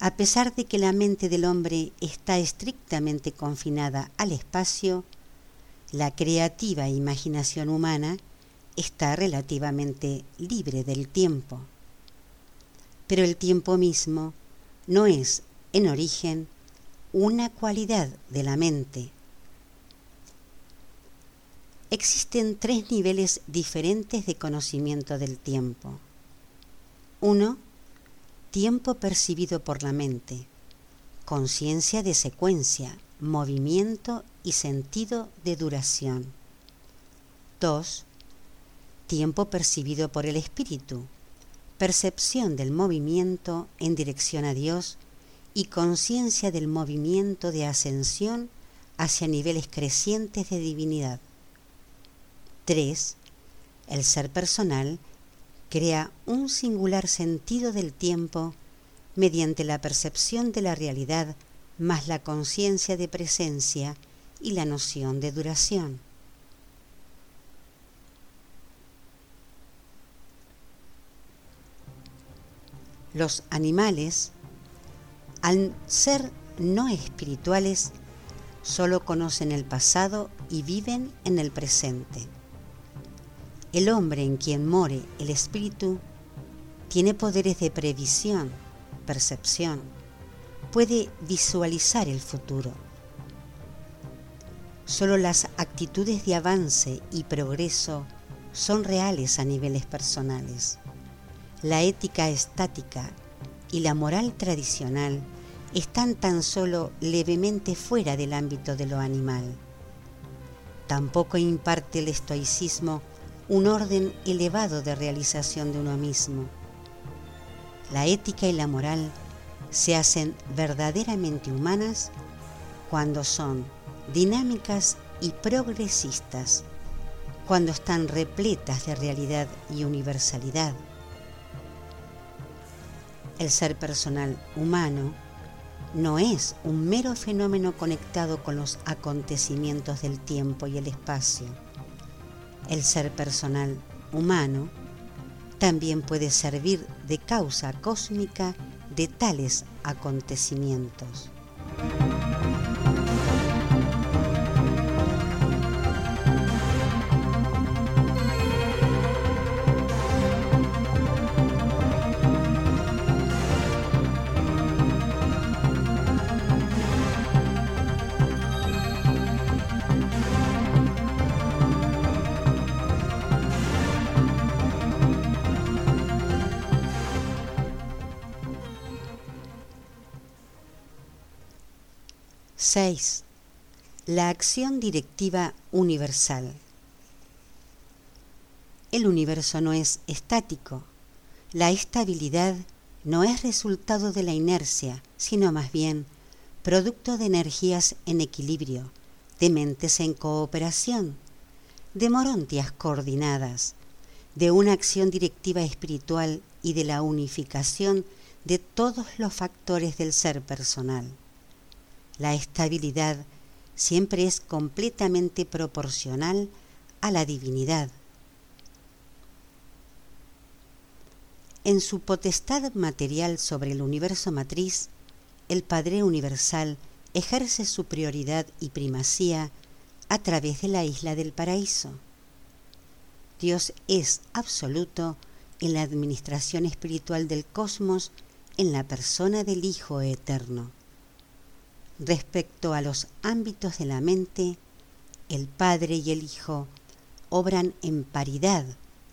a pesar de que la mente del hombre está estrictamente confinada al espacio, la creativa imaginación humana está relativamente libre del tiempo. Pero el tiempo mismo no es, en origen, una cualidad de la mente. Existen tres niveles diferentes de conocimiento del tiempo. Uno, tiempo percibido por la mente, conciencia de secuencia, movimiento y sentido de duración. 2. Tiempo percibido por el espíritu, percepción del movimiento en dirección a Dios y conciencia del movimiento de ascensión hacia niveles crecientes de divinidad. 3. El ser personal crea un singular sentido del tiempo mediante la percepción de la realidad más la conciencia de presencia y la noción de duración. Los animales, al ser no espirituales, solo conocen el pasado y viven en el presente. El hombre en quien more el espíritu tiene poderes de previsión, percepción, puede visualizar el futuro. Solo las actitudes de avance y progreso son reales a niveles personales. La ética estática y la moral tradicional están tan solo levemente fuera del ámbito de lo animal. Tampoco imparte el estoicismo un orden elevado de realización de uno mismo. La ética y la moral se hacen verdaderamente humanas cuando son dinámicas y progresistas, cuando están repletas de realidad y universalidad. El ser personal humano no es un mero fenómeno conectado con los acontecimientos del tiempo y el espacio el ser personal humano también puede servir de causa cósmica de tales acontecimientos. 6. La acción directiva universal. El universo no es estático. La estabilidad no es resultado de la inercia, sino más bien producto de energías en equilibrio, de mentes en cooperación, de morontias coordinadas, de una acción directiva espiritual y de la unificación de todos los factores del ser personal. La estabilidad siempre es completamente proporcional a la divinidad. En su potestad material sobre el universo matriz, el Padre Universal ejerce su prioridad y primacía a través de la isla del paraíso. Dios es absoluto en la administración espiritual del cosmos en la persona del Hijo Eterno. Respecto a los ámbitos de la mente, el Padre y el Hijo obran en paridad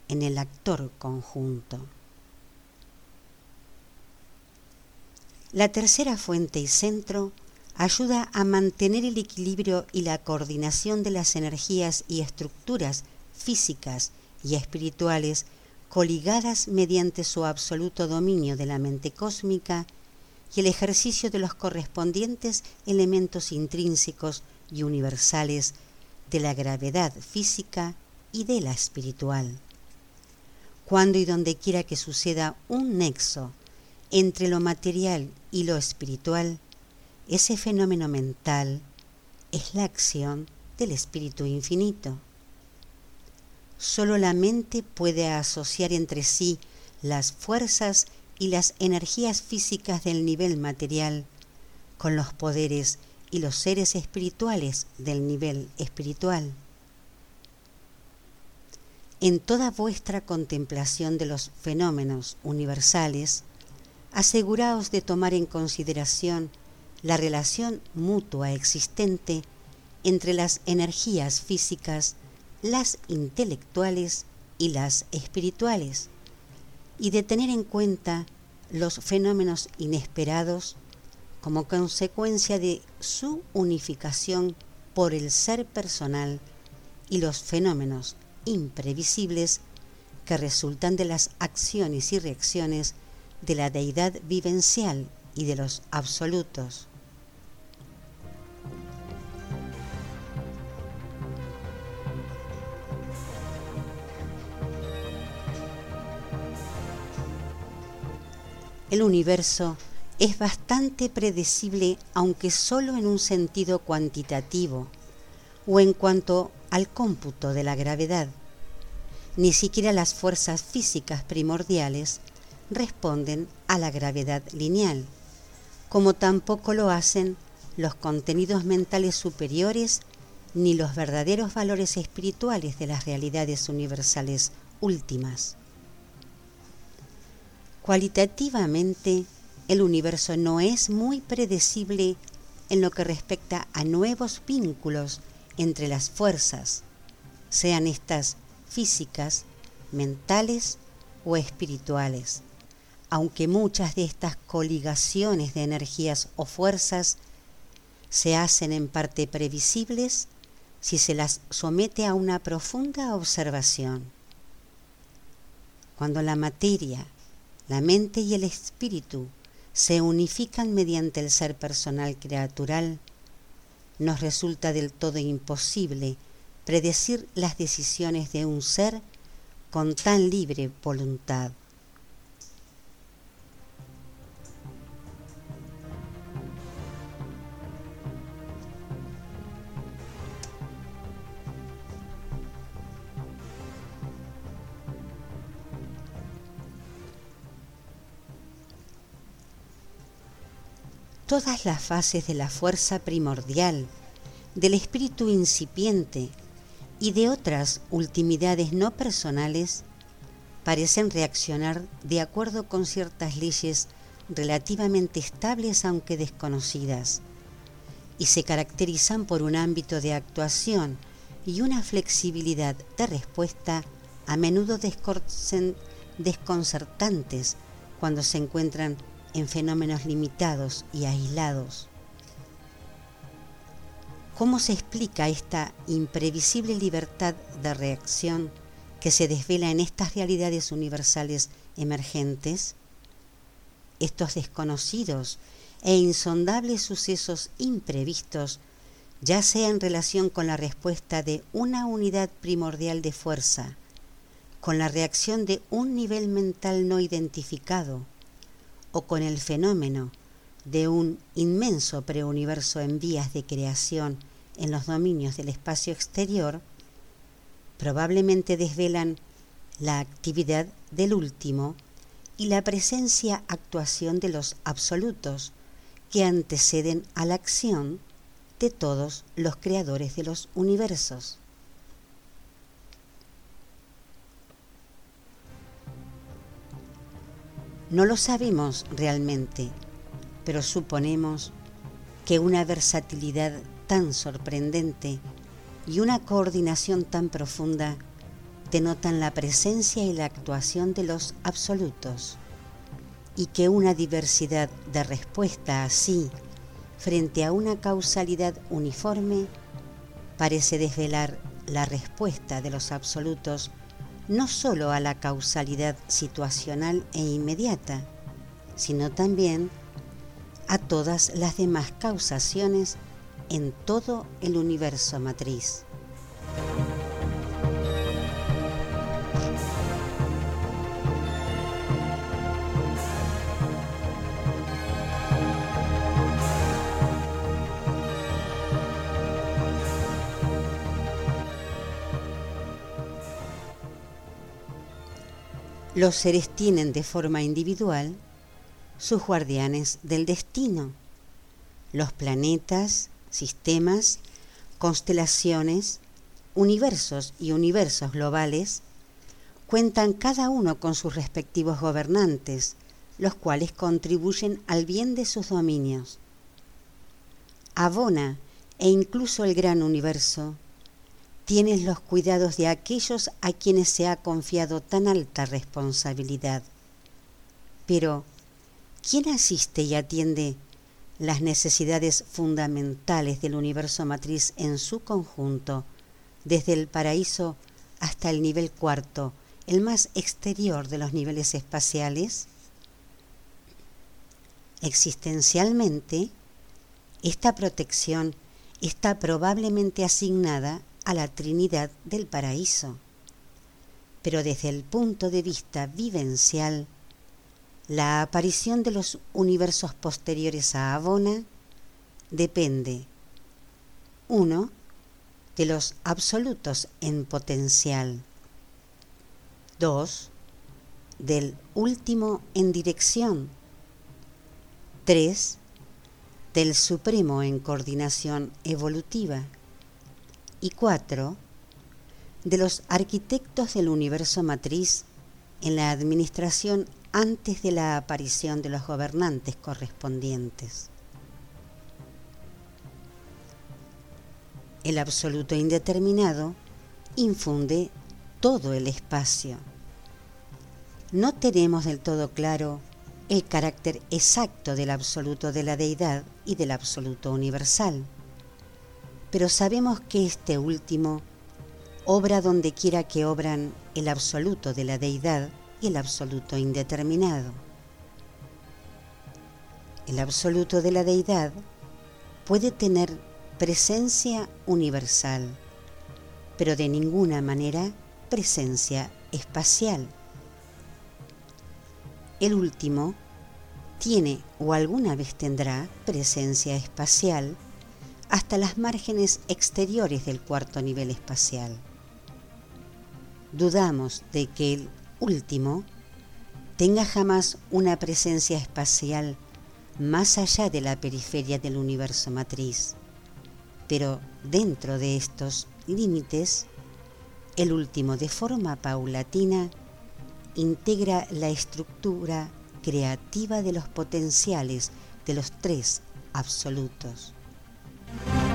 en el actor conjunto. La tercera fuente y centro ayuda a mantener el equilibrio y la coordinación de las energías y estructuras físicas y espirituales coligadas mediante su absoluto dominio de la mente cósmica y el ejercicio de los correspondientes elementos intrínsecos y universales de la gravedad física y de la espiritual. Cuando y donde quiera que suceda un nexo entre lo material y lo espiritual, ese fenómeno mental es la acción del espíritu infinito. Solo la mente puede asociar entre sí las fuerzas y las energías físicas del nivel material con los poderes y los seres espirituales del nivel espiritual. En toda vuestra contemplación de los fenómenos universales, aseguraos de tomar en consideración la relación mutua existente entre las energías físicas, las intelectuales y las espirituales, y de tener en cuenta los fenómenos inesperados como consecuencia de su unificación por el ser personal y los fenómenos imprevisibles que resultan de las acciones y reacciones de la deidad vivencial y de los absolutos. El universo es bastante predecible aunque solo en un sentido cuantitativo o en cuanto al cómputo de la gravedad. Ni siquiera las fuerzas físicas primordiales responden a la gravedad lineal, como tampoco lo hacen los contenidos mentales superiores ni los verdaderos valores espirituales de las realidades universales últimas. Cualitativamente, el universo no es muy predecible en lo que respecta a nuevos vínculos entre las fuerzas, sean estas físicas, mentales o espirituales, aunque muchas de estas coligaciones de energías o fuerzas se hacen en parte previsibles si se las somete a una profunda observación. Cuando la materia, la mente y el espíritu se unifican mediante el ser personal creatural, nos resulta del todo imposible predecir las decisiones de un ser con tan libre voluntad. Todas las fases de la fuerza primordial, del espíritu incipiente y de otras ultimidades no personales parecen reaccionar de acuerdo con ciertas leyes relativamente estables aunque desconocidas, y se caracterizan por un ámbito de actuación y una flexibilidad de respuesta a menudo desconcertantes cuando se encuentran en fenómenos limitados y aislados. ¿Cómo se explica esta imprevisible libertad de reacción que se desvela en estas realidades universales emergentes? Estos desconocidos e insondables sucesos imprevistos, ya sea en relación con la respuesta de una unidad primordial de fuerza, con la reacción de un nivel mental no identificado, o con el fenómeno de un inmenso preuniverso en vías de creación en los dominios del espacio exterior, probablemente desvelan la actividad del último y la presencia-actuación de los absolutos que anteceden a la acción de todos los creadores de los universos. No lo sabemos realmente, pero suponemos que una versatilidad tan sorprendente y una coordinación tan profunda denotan la presencia y la actuación de los absolutos, y que una diversidad de respuesta así frente a una causalidad uniforme parece desvelar la respuesta de los absolutos no sólo a la causalidad situacional e inmediata, sino también a todas las demás causaciones en todo el universo matriz. Los seres tienen de forma individual sus guardianes del destino, los planetas, sistemas, constelaciones, universos y universos globales cuentan cada uno con sus respectivos gobernantes, los cuales contribuyen al bien de sus dominios. Abona e incluso el gran universo tienes los cuidados de aquellos a quienes se ha confiado tan alta responsabilidad. Pero, ¿quién asiste y atiende las necesidades fundamentales del universo matriz en su conjunto, desde el paraíso hasta el nivel cuarto, el más exterior de los niveles espaciales? Existencialmente, esta protección está probablemente asignada a la Trinidad del Paraíso. Pero desde el punto de vista vivencial, la aparición de los universos posteriores a Abona depende, uno, de los absolutos en potencial, dos, del último en dirección, tres, del supremo en coordinación evolutiva, y cuatro, de los arquitectos del universo matriz en la administración antes de la aparición de los gobernantes correspondientes. El absoluto indeterminado infunde todo el espacio. No tenemos del todo claro el carácter exacto del absoluto de la deidad y del absoluto universal pero sabemos que este último obra donde quiera que obran el absoluto de la deidad y el absoluto indeterminado. El absoluto de la deidad puede tener presencia universal, pero de ninguna manera presencia espacial. El último tiene o alguna vez tendrá presencia espacial hasta las márgenes exteriores del cuarto nivel espacial. Dudamos de que el último tenga jamás una presencia espacial más allá de la periferia del universo matriz, pero dentro de estos límites, el último de forma paulatina integra la estructura creativa de los potenciales de los tres absolutos. Thank you.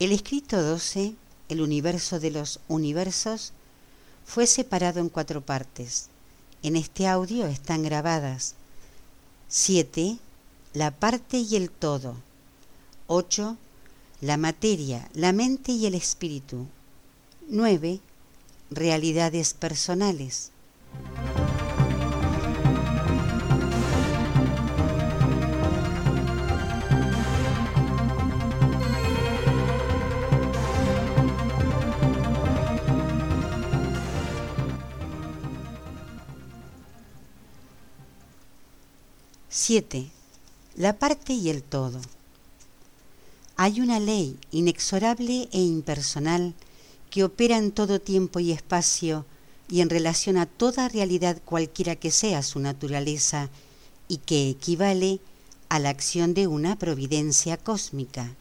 El escrito 12, el universo de los universos, fue separado en cuatro partes. En este audio están grabadas 7. La parte y el todo. 8. La materia, la mente y el espíritu. 9. Realidades personales. 7. La parte y el todo. Hay una ley inexorable e impersonal que opera en todo tiempo y espacio y en relación a toda realidad cualquiera que sea su naturaleza y que equivale a la acción de una providencia cósmica.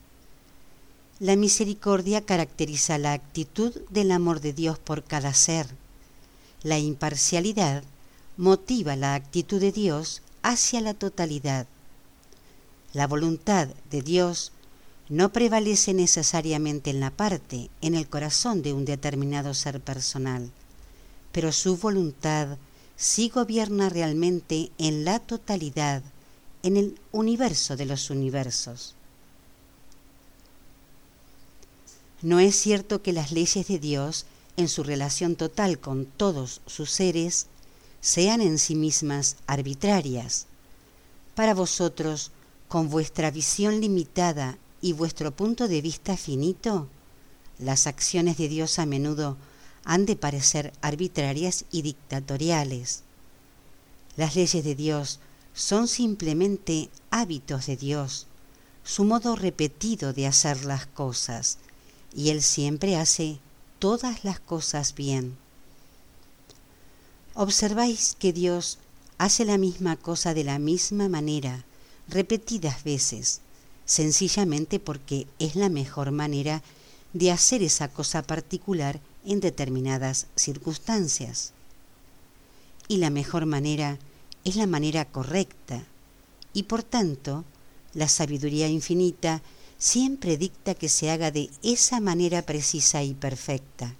La misericordia caracteriza la actitud del amor de Dios por cada ser. La imparcialidad motiva la actitud de Dios hacia la totalidad. La voluntad de Dios no prevalece necesariamente en la parte, en el corazón de un determinado ser personal, pero su voluntad sí gobierna realmente en la totalidad, en el universo de los universos. No es cierto que las leyes de Dios, en su relación total con todos sus seres, sean en sí mismas arbitrarias. Para vosotros, con vuestra visión limitada y vuestro punto de vista finito, las acciones de Dios a menudo han de parecer arbitrarias y dictatoriales. Las leyes de Dios son simplemente hábitos de Dios, su modo repetido de hacer las cosas, y Él siempre hace todas las cosas bien. Observáis que Dios hace la misma cosa de la misma manera, repetidas veces, sencillamente porque es la mejor manera de hacer esa cosa particular en determinadas circunstancias. Y la mejor manera es la manera correcta, y por tanto, la sabiduría infinita siempre dicta que se haga de esa manera precisa y perfecta.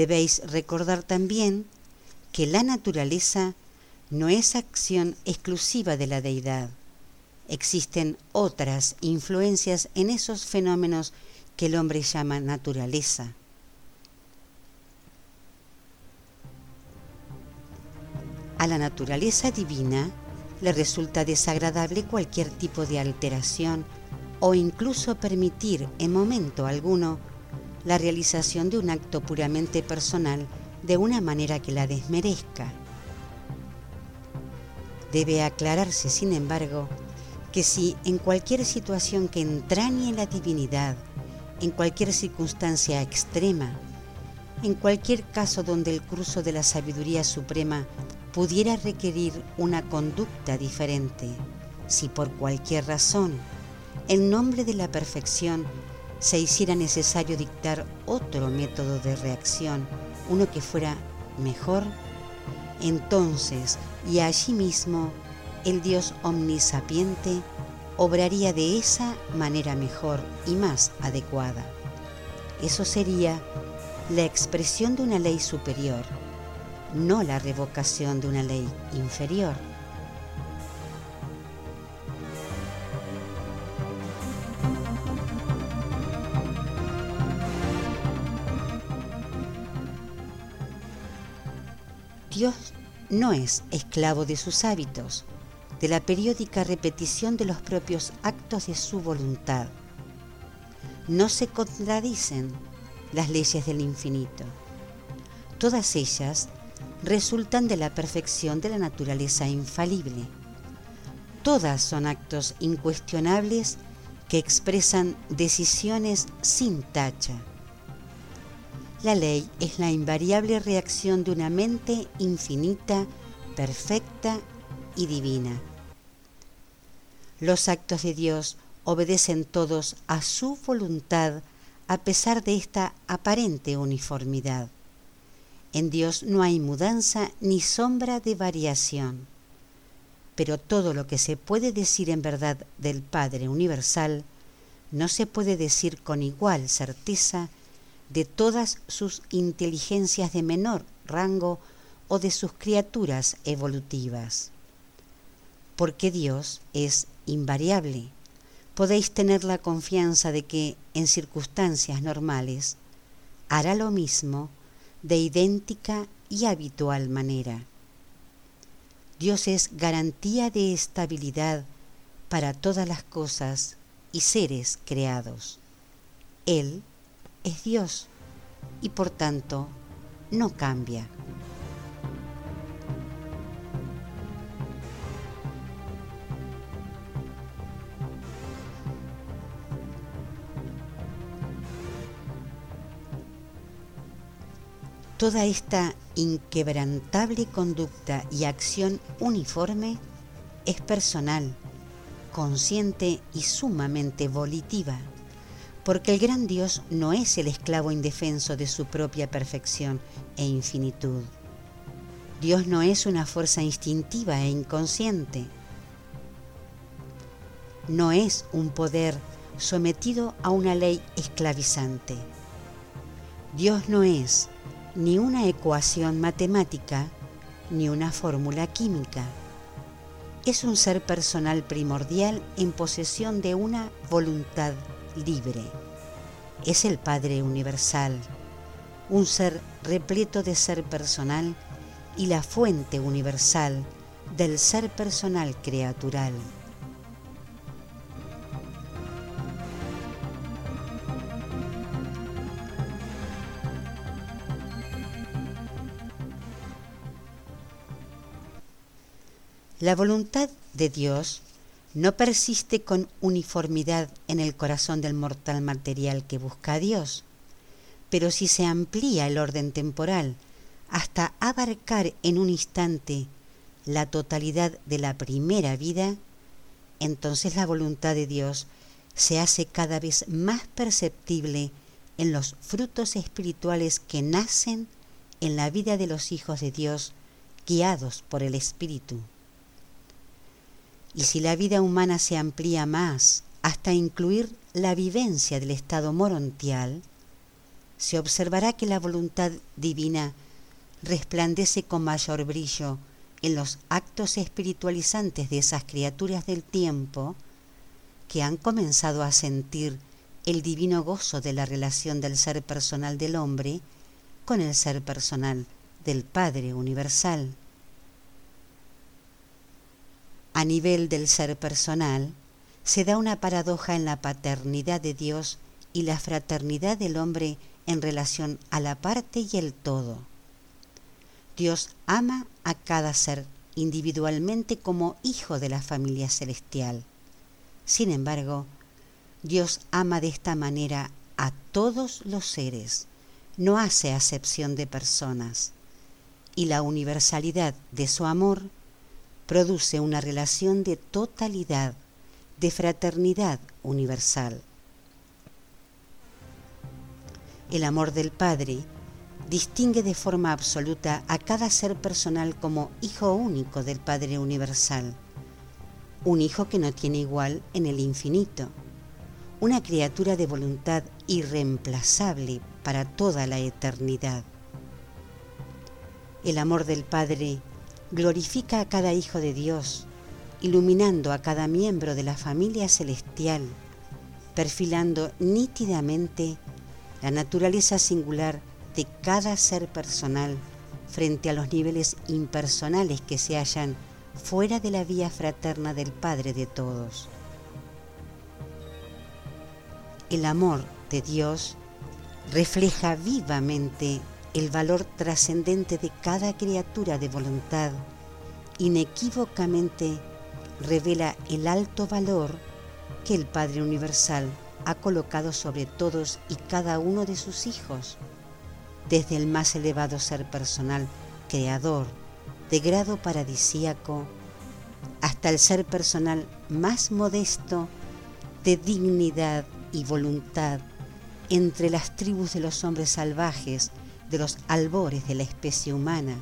Debéis recordar también que la naturaleza no es acción exclusiva de la deidad. Existen otras influencias en esos fenómenos que el hombre llama naturaleza. A la naturaleza divina le resulta desagradable cualquier tipo de alteración o incluso permitir en momento alguno la realización de un acto puramente personal de una manera que la desmerezca. Debe aclararse, sin embargo, que si en cualquier situación que entrañe la divinidad, en cualquier circunstancia extrema, en cualquier caso donde el curso de la sabiduría suprema pudiera requerir una conducta diferente, si por cualquier razón, en nombre de la perfección, se hiciera necesario dictar otro método de reacción, uno que fuera mejor, entonces y allí mismo el Dios omnisapiente obraría de esa manera mejor y más adecuada. Eso sería la expresión de una ley superior, no la revocación de una ley inferior. Dios no es esclavo de sus hábitos, de la periódica repetición de los propios actos de su voluntad. No se contradicen las leyes del infinito. Todas ellas resultan de la perfección de la naturaleza infalible. Todas son actos incuestionables que expresan decisiones sin tacha. La ley es la invariable reacción de una mente infinita, perfecta y divina. Los actos de Dios obedecen todos a su voluntad a pesar de esta aparente uniformidad. En Dios no hay mudanza ni sombra de variación. Pero todo lo que se puede decir en verdad del Padre Universal no se puede decir con igual certeza de todas sus inteligencias de menor rango o de sus criaturas evolutivas. Porque Dios es invariable. Podéis tener la confianza de que en circunstancias normales hará lo mismo de idéntica y habitual manera. Dios es garantía de estabilidad para todas las cosas y seres creados. Él es Dios y por tanto no cambia. Toda esta inquebrantable conducta y acción uniforme es personal, consciente y sumamente volitiva porque el gran Dios no es el esclavo indefenso de su propia perfección e infinitud. Dios no es una fuerza instintiva e inconsciente. No es un poder sometido a una ley esclavizante. Dios no es ni una ecuación matemática ni una fórmula química. Es un ser personal primordial en posesión de una voluntad libre. Es el Padre Universal, un ser repleto de ser personal y la fuente universal del ser personal creatural. La voluntad de Dios no persiste con uniformidad en el corazón del mortal material que busca a Dios, pero si se amplía el orden temporal hasta abarcar en un instante la totalidad de la primera vida, entonces la voluntad de Dios se hace cada vez más perceptible en los frutos espirituales que nacen en la vida de los hijos de Dios guiados por el Espíritu. Y si la vida humana se amplía más hasta incluir la vivencia del estado morontial, se observará que la voluntad divina resplandece con mayor brillo en los actos espiritualizantes de esas criaturas del tiempo que han comenzado a sentir el divino gozo de la relación del ser personal del hombre con el ser personal del Padre Universal. A nivel del ser personal, se da una paradoja en la paternidad de Dios y la fraternidad del hombre en relación a la parte y el todo. Dios ama a cada ser individualmente como hijo de la familia celestial. Sin embargo, Dios ama de esta manera a todos los seres, no hace acepción de personas, y la universalidad de su amor produce una relación de totalidad, de fraternidad universal. El amor del Padre distingue de forma absoluta a cada ser personal como hijo único del Padre Universal, un hijo que no tiene igual en el infinito, una criatura de voluntad irreemplazable para toda la eternidad. El amor del Padre glorifica a cada hijo de Dios, iluminando a cada miembro de la familia celestial, perfilando nítidamente la naturaleza singular de cada ser personal frente a los niveles impersonales que se hallan fuera de la vía fraterna del Padre de todos. El amor de Dios refleja vivamente el valor trascendente de cada criatura de voluntad inequívocamente revela el alto valor que el Padre Universal ha colocado sobre todos y cada uno de sus hijos, desde el más elevado ser personal, creador, de grado paradisíaco, hasta el ser personal más modesto, de dignidad y voluntad, entre las tribus de los hombres salvajes, de los albores de la especie humana,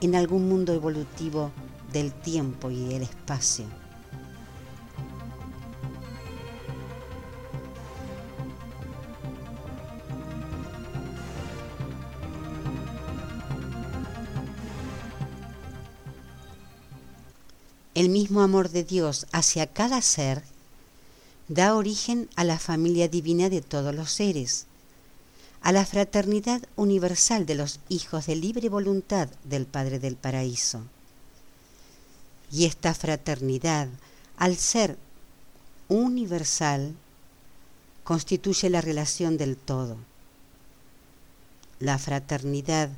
en algún mundo evolutivo del tiempo y el espacio. El mismo amor de Dios hacia cada ser da origen a la familia divina de todos los seres, a la fraternidad universal de los hijos de libre voluntad del Padre del Paraíso. Y esta fraternidad, al ser universal, constituye la relación del todo. La fraternidad,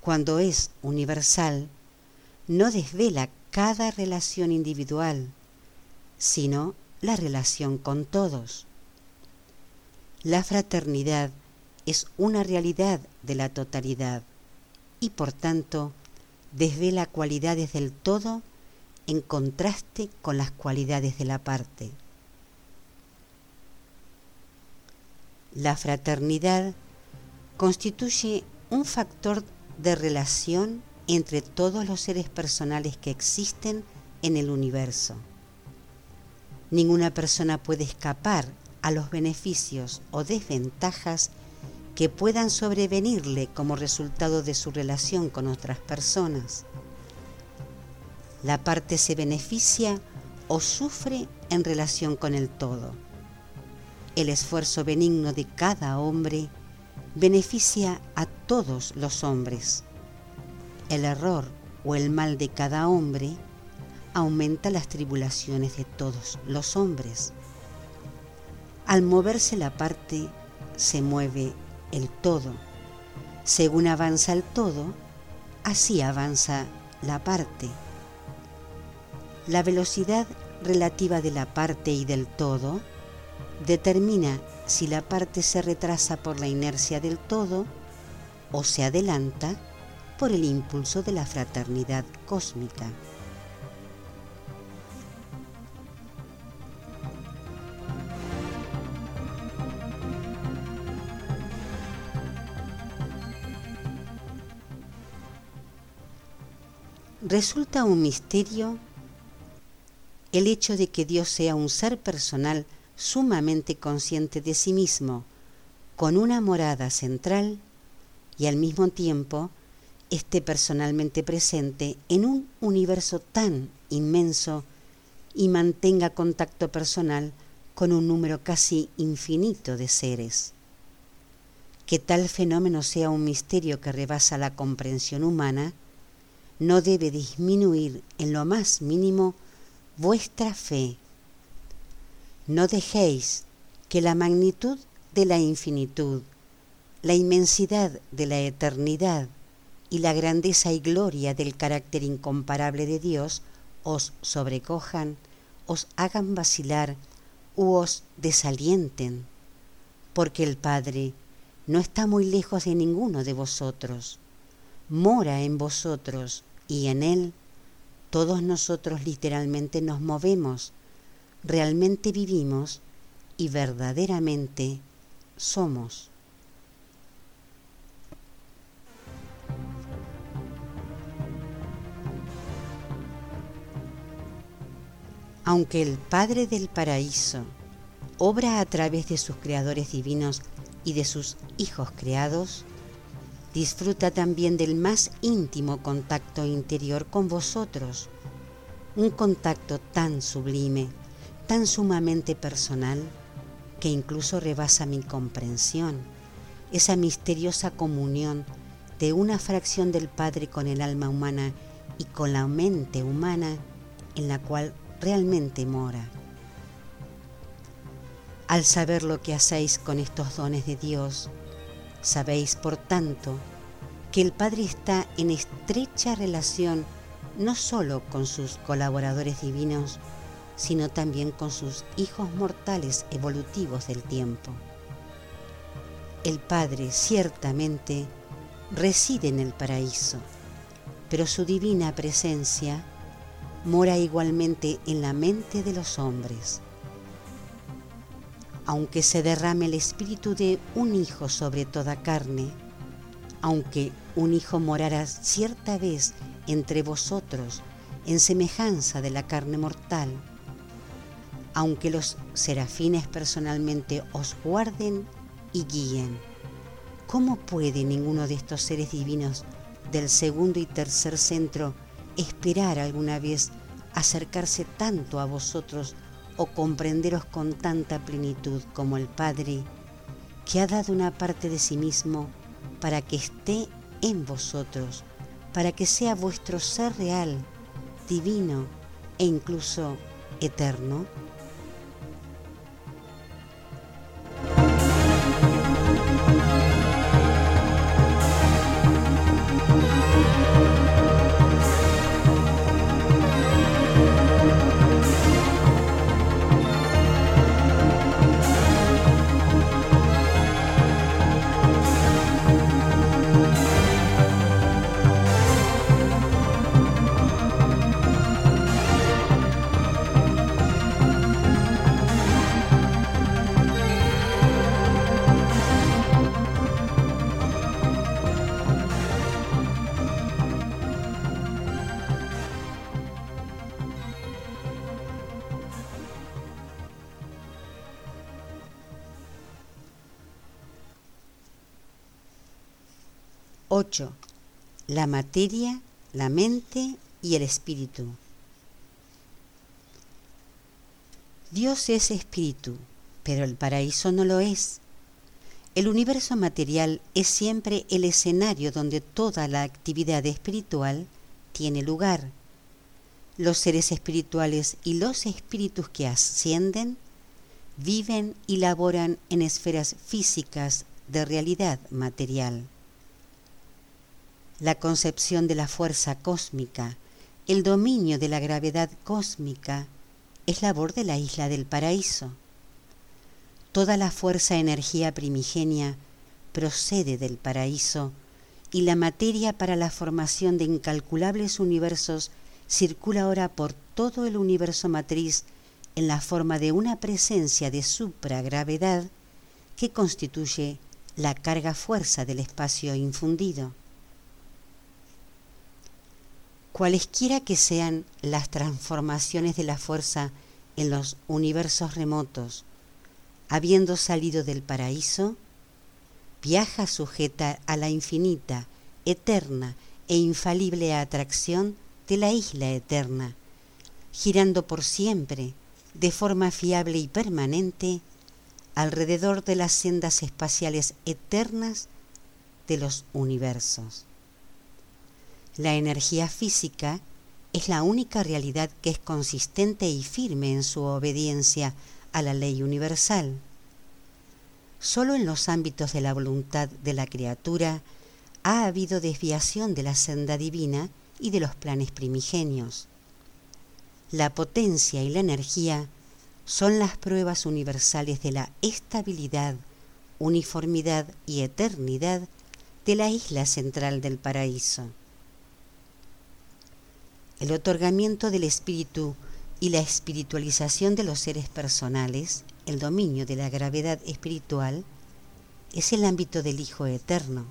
cuando es universal, no desvela cada relación individual, sino la relación con todos. La fraternidad es una realidad de la totalidad y por tanto desvela cualidades del todo en contraste con las cualidades de la parte. La fraternidad constituye un factor de relación entre todos los seres personales que existen en el universo. Ninguna persona puede escapar a los beneficios o desventajas que puedan sobrevenirle como resultado de su relación con otras personas. La parte se beneficia o sufre en relación con el todo. El esfuerzo benigno de cada hombre beneficia a todos los hombres el error o el mal de cada hombre aumenta las tribulaciones de todos los hombres. Al moverse la parte, se mueve el todo. Según avanza el todo, así avanza la parte. La velocidad relativa de la parte y del todo determina si la parte se retrasa por la inercia del todo o se adelanta por el impulso de la fraternidad cósmica. Resulta un misterio el hecho de que Dios sea un ser personal sumamente consciente de sí mismo, con una morada central y al mismo tiempo esté personalmente presente en un universo tan inmenso y mantenga contacto personal con un número casi infinito de seres. Que tal fenómeno sea un misterio que rebasa la comprensión humana, no debe disminuir en lo más mínimo vuestra fe. No dejéis que la magnitud de la infinitud, la inmensidad de la eternidad y la grandeza y gloria del carácter incomparable de Dios os sobrecojan, os hagan vacilar u os desalienten, porque el Padre no está muy lejos de ninguno de vosotros, mora en vosotros y en Él todos nosotros literalmente nos movemos, realmente vivimos y verdaderamente somos. Aunque el Padre del Paraíso obra a través de sus creadores divinos y de sus hijos creados, disfruta también del más íntimo contacto interior con vosotros, un contacto tan sublime, tan sumamente personal, que incluso rebasa mi comprensión, esa misteriosa comunión de una fracción del Padre con el alma humana y con la mente humana en la cual realmente mora. Al saber lo que hacéis con estos dones de Dios, sabéis, por tanto, que el Padre está en estrecha relación no solo con sus colaboradores divinos, sino también con sus hijos mortales evolutivos del tiempo. El Padre ciertamente reside en el paraíso, pero su divina presencia mora igualmente en la mente de los hombres. Aunque se derrame el espíritu de un hijo sobre toda carne, aunque un hijo morara cierta vez entre vosotros en semejanza de la carne mortal, aunque los serafines personalmente os guarden y guíen. ¿Cómo puede ninguno de estos seres divinos del segundo y tercer centro esperar alguna vez acercarse tanto a vosotros o comprenderos con tanta plenitud como el Padre, que ha dado una parte de sí mismo para que esté en vosotros, para que sea vuestro ser real, divino e incluso eterno? La materia, la mente y el espíritu. Dios es espíritu, pero el paraíso no lo es. El universo material es siempre el escenario donde toda la actividad espiritual tiene lugar. Los seres espirituales y los espíritus que ascienden viven y laboran en esferas físicas de realidad material la concepción de la fuerza cósmica, el dominio de la gravedad cósmica, es labor de la isla del paraíso. Toda la fuerza energía primigenia procede del paraíso y la materia para la formación de incalculables universos circula ahora por todo el universo matriz en la forma de una presencia de supragravedad que constituye la carga fuerza del espacio infundido. Cualesquiera que sean las transformaciones de la fuerza en los universos remotos, habiendo salido del paraíso, viaja sujeta a la infinita, eterna e infalible atracción de la isla eterna, girando por siempre, de forma fiable y permanente, alrededor de las sendas espaciales eternas de los universos. La energía física es la única realidad que es consistente y firme en su obediencia a la ley universal. Solo en los ámbitos de la voluntad de la criatura ha habido desviación de la senda divina y de los planes primigenios. La potencia y la energía son las pruebas universales de la estabilidad, uniformidad y eternidad de la isla central del paraíso el otorgamiento del espíritu y la espiritualización de los seres personales, el dominio de la gravedad espiritual, es el ámbito del Hijo Eterno.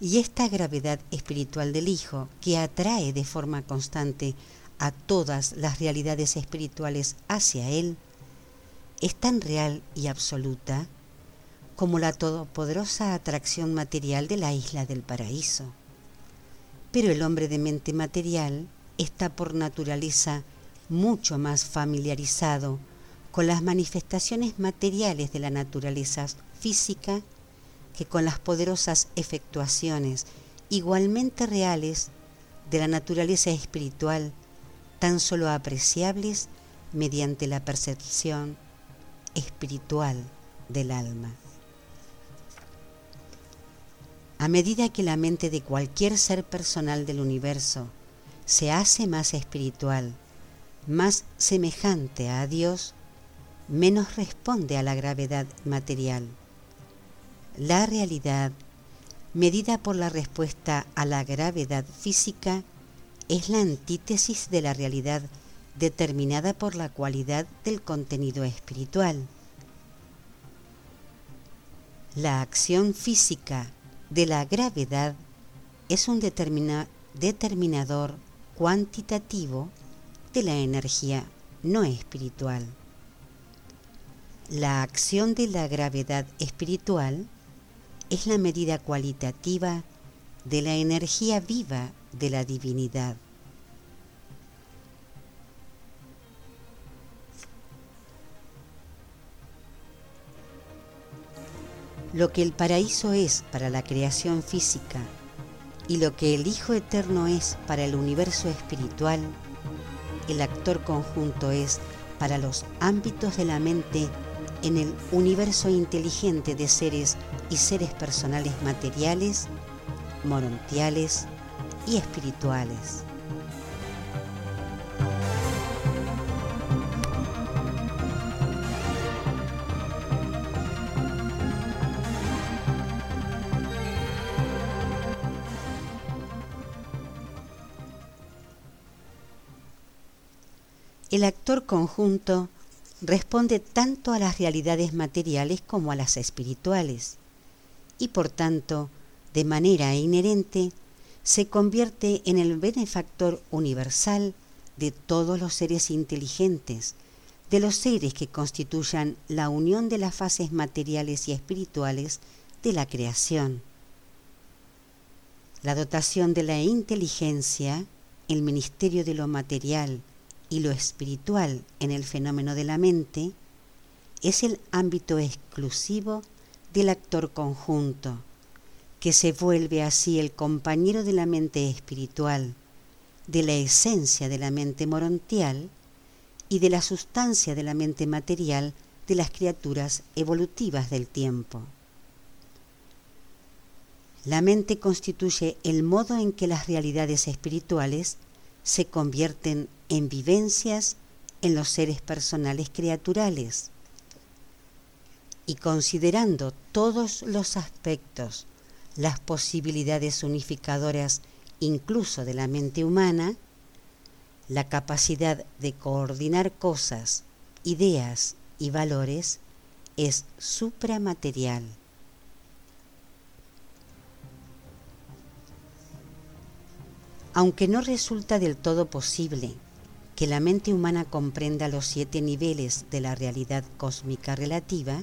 Y esta gravedad espiritual del Hijo, que atrae de forma constante a todas las realidades espirituales hacia Él, es tan real y absoluta como la todopoderosa atracción material de la isla del paraíso. Pero el hombre de mente material está por naturaleza mucho más familiarizado con las manifestaciones materiales de la naturaleza física que con las poderosas efectuaciones igualmente reales de la naturaleza espiritual, tan solo apreciables mediante la percepción espiritual del alma. A medida que la mente de cualquier ser personal del universo se hace más espiritual, más semejante a Dios, menos responde a la gravedad material. La realidad, medida por la respuesta a la gravedad física, es la antítesis de la realidad determinada por la cualidad del contenido espiritual. La acción física de la gravedad es un determinador cuantitativo de la energía no espiritual. La acción de la gravedad espiritual es la medida cualitativa de la energía viva de la divinidad. Lo que el paraíso es para la creación física y lo que el Hijo Eterno es para el universo espiritual, el actor conjunto es para los ámbitos de la mente en el universo inteligente de seres y seres personales materiales, morontiales y espirituales. El actor conjunto responde tanto a las realidades materiales como a las espirituales y por tanto, de manera inherente, se convierte en el benefactor universal de todos los seres inteligentes, de los seres que constituyan la unión de las fases materiales y espirituales de la creación. La dotación de la inteligencia, el ministerio de lo material, y lo espiritual en el fenómeno de la mente es el ámbito exclusivo del actor conjunto, que se vuelve así el compañero de la mente espiritual, de la esencia de la mente morontial y de la sustancia de la mente material de las criaturas evolutivas del tiempo. La mente constituye el modo en que las realidades espirituales se convierten en vivencias en los seres personales criaturales. Y considerando todos los aspectos, las posibilidades unificadoras incluso de la mente humana, la capacidad de coordinar cosas, ideas y valores es supramaterial. Aunque no resulta del todo posible que la mente humana comprenda los siete niveles de la realidad cósmica relativa,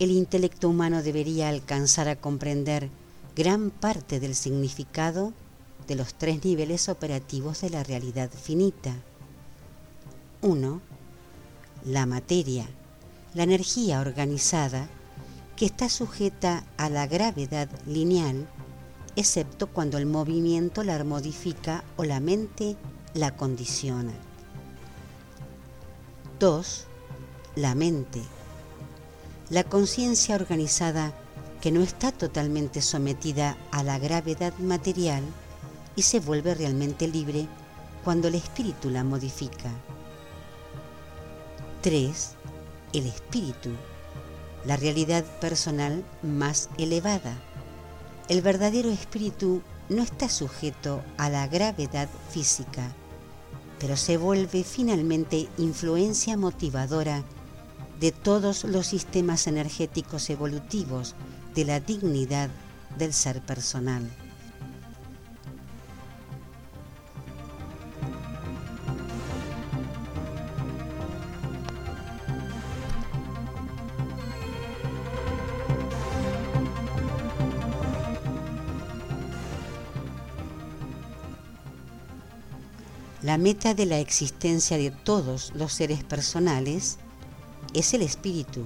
el intelecto humano debería alcanzar a comprender gran parte del significado de los tres niveles operativos de la realidad finita. 1. La materia, la energía organizada que está sujeta a la gravedad lineal excepto cuando el movimiento la modifica o la mente la condiciona. 2. La mente. La conciencia organizada que no está totalmente sometida a la gravedad material y se vuelve realmente libre cuando el espíritu la modifica. 3. El espíritu, la realidad personal más elevada el verdadero espíritu no está sujeto a la gravedad física, pero se vuelve finalmente influencia motivadora de todos los sistemas energéticos evolutivos de la dignidad del ser personal. La meta de la existencia de todos los seres personales es el espíritu.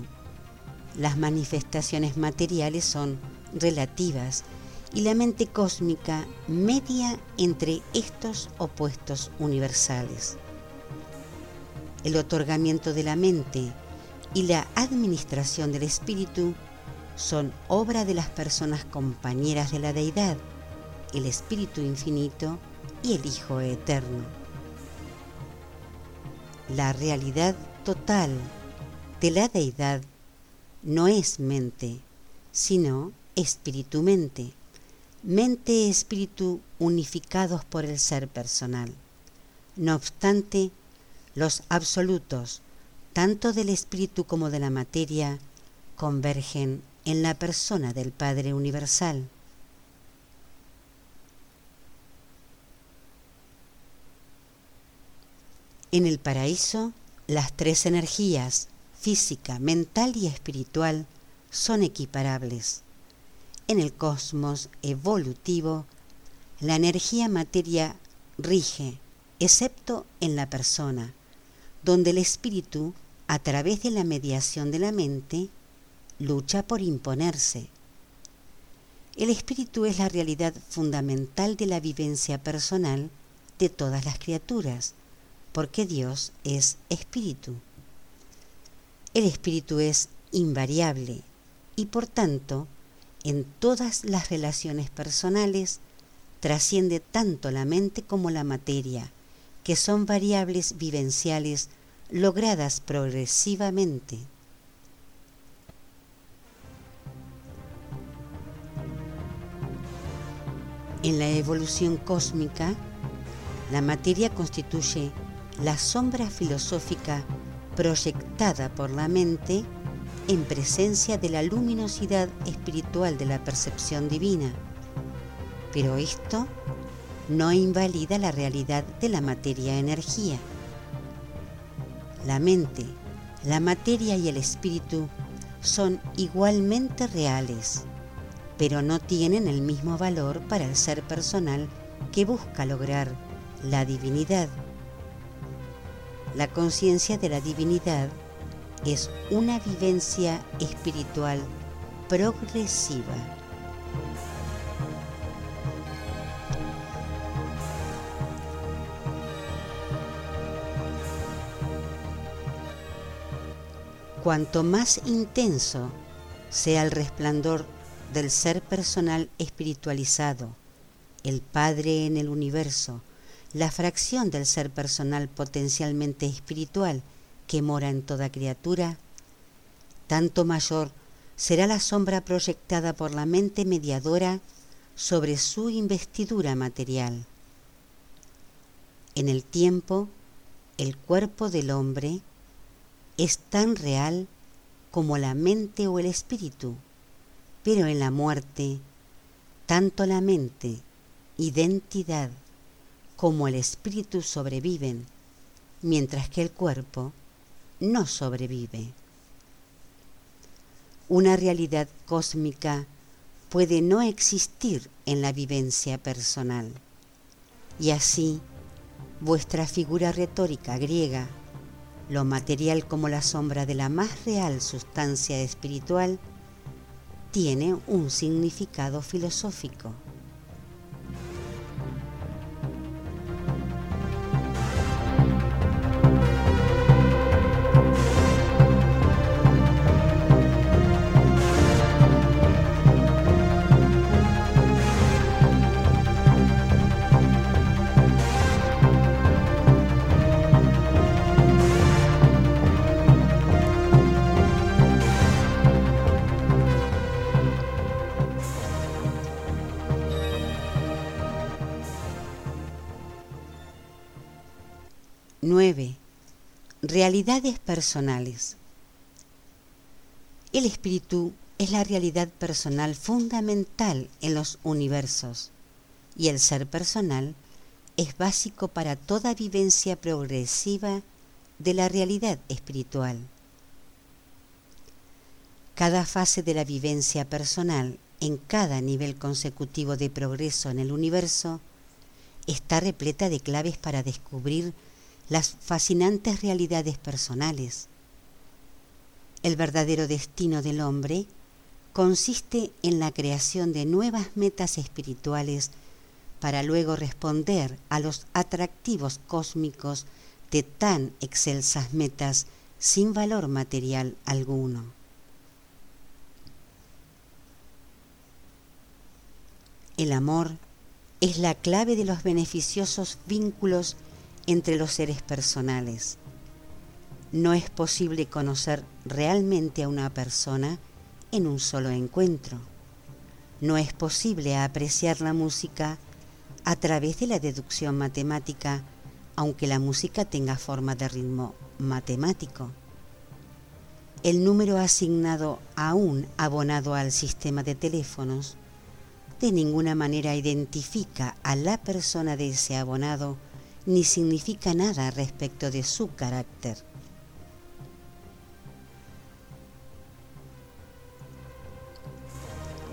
Las manifestaciones materiales son relativas y la mente cósmica media entre estos opuestos universales. El otorgamiento de la mente y la administración del espíritu son obra de las personas compañeras de la deidad, el espíritu infinito y el Hijo eterno. La realidad total de la deidad no es mente, sino espíritu-mente, mente-espíritu unificados por el ser personal. No obstante, los absolutos, tanto del espíritu como de la materia, convergen en la persona del Padre Universal. En el paraíso, las tres energías, física, mental y espiritual, son equiparables. En el cosmos evolutivo, la energía materia rige, excepto en la persona, donde el espíritu, a través de la mediación de la mente, lucha por imponerse. El espíritu es la realidad fundamental de la vivencia personal de todas las criaturas, porque Dios es espíritu. El espíritu es invariable y por tanto en todas las relaciones personales trasciende tanto la mente como la materia, que son variables vivenciales logradas progresivamente. En la evolución cósmica, la materia constituye la sombra filosófica proyectada por la mente en presencia de la luminosidad espiritual de la percepción divina. Pero esto no invalida la realidad de la materia-energía. La mente, la materia y el espíritu son igualmente reales, pero no tienen el mismo valor para el ser personal que busca lograr la divinidad. La conciencia de la divinidad es una vivencia espiritual progresiva. Cuanto más intenso sea el resplandor del ser personal espiritualizado, el Padre en el universo, la fracción del ser personal potencialmente espiritual que mora en toda criatura, tanto mayor será la sombra proyectada por la mente mediadora sobre su investidura material. En el tiempo, el cuerpo del hombre es tan real como la mente o el espíritu, pero en la muerte, tanto la mente, identidad, como el espíritu sobreviven, mientras que el cuerpo no sobrevive. Una realidad cósmica puede no existir en la vivencia personal. Y así, vuestra figura retórica griega, lo material como la sombra de la más real sustancia espiritual, tiene un significado filosófico. 9. Realidades personales. El espíritu es la realidad personal fundamental en los universos y el ser personal es básico para toda vivencia progresiva de la realidad espiritual. Cada fase de la vivencia personal en cada nivel consecutivo de progreso en el universo está repleta de claves para descubrir las fascinantes realidades personales. El verdadero destino del hombre consiste en la creación de nuevas metas espirituales para luego responder a los atractivos cósmicos de tan excelsas metas sin valor material alguno. El amor es la clave de los beneficiosos vínculos entre los seres personales. no es posible conocer realmente a una persona en un solo encuentro. No es posible apreciar la música a través de la deducción matemática, aunque la música tenga forma de ritmo matemático. El número asignado aún abonado al sistema de teléfonos de ninguna manera identifica a la persona de ese abonado ni significa nada respecto de su carácter.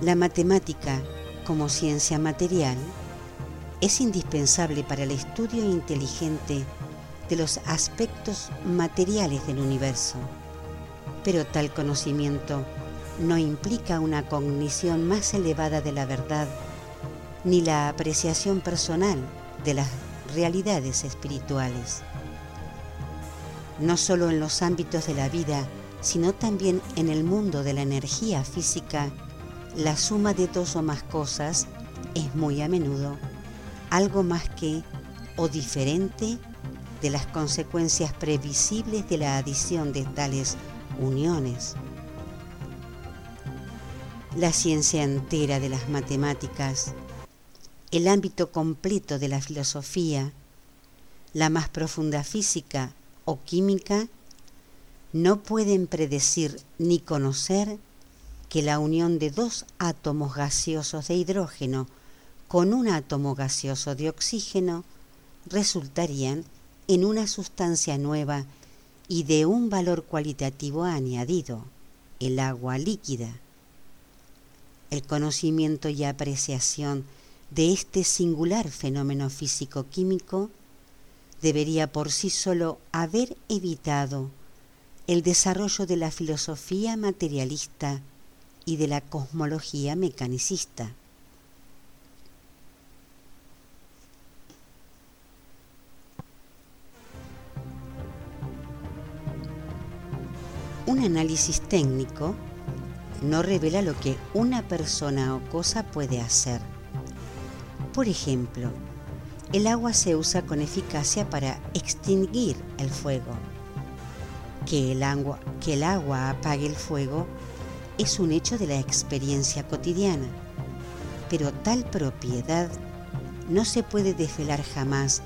La matemática, como ciencia material, es indispensable para el estudio inteligente de los aspectos materiales del universo, pero tal conocimiento no implica una cognición más elevada de la verdad ni la apreciación personal de las realidades espirituales. No solo en los ámbitos de la vida, sino también en el mundo de la energía física, la suma de dos o más cosas es muy a menudo algo más que o diferente de las consecuencias previsibles de la adición de tales uniones. La ciencia entera de las matemáticas, el ámbito completo de la filosofía, la más profunda física o química, no pueden predecir ni conocer que la unión de dos átomos gaseosos de hidrógeno con un átomo gaseoso de oxígeno resultarían en una sustancia nueva y de un valor cualitativo añadido, el agua líquida. El conocimiento y apreciación de este singular fenómeno físico-químico debería por sí solo haber evitado el desarrollo de la filosofía materialista y de la cosmología mecanicista. Un análisis técnico no revela lo que una persona o cosa puede hacer. Por ejemplo, el agua se usa con eficacia para extinguir el fuego. Que el agua, que el agua apague el fuego es un hecho de la experiencia cotidiana, pero tal propiedad no se puede desvelar jamás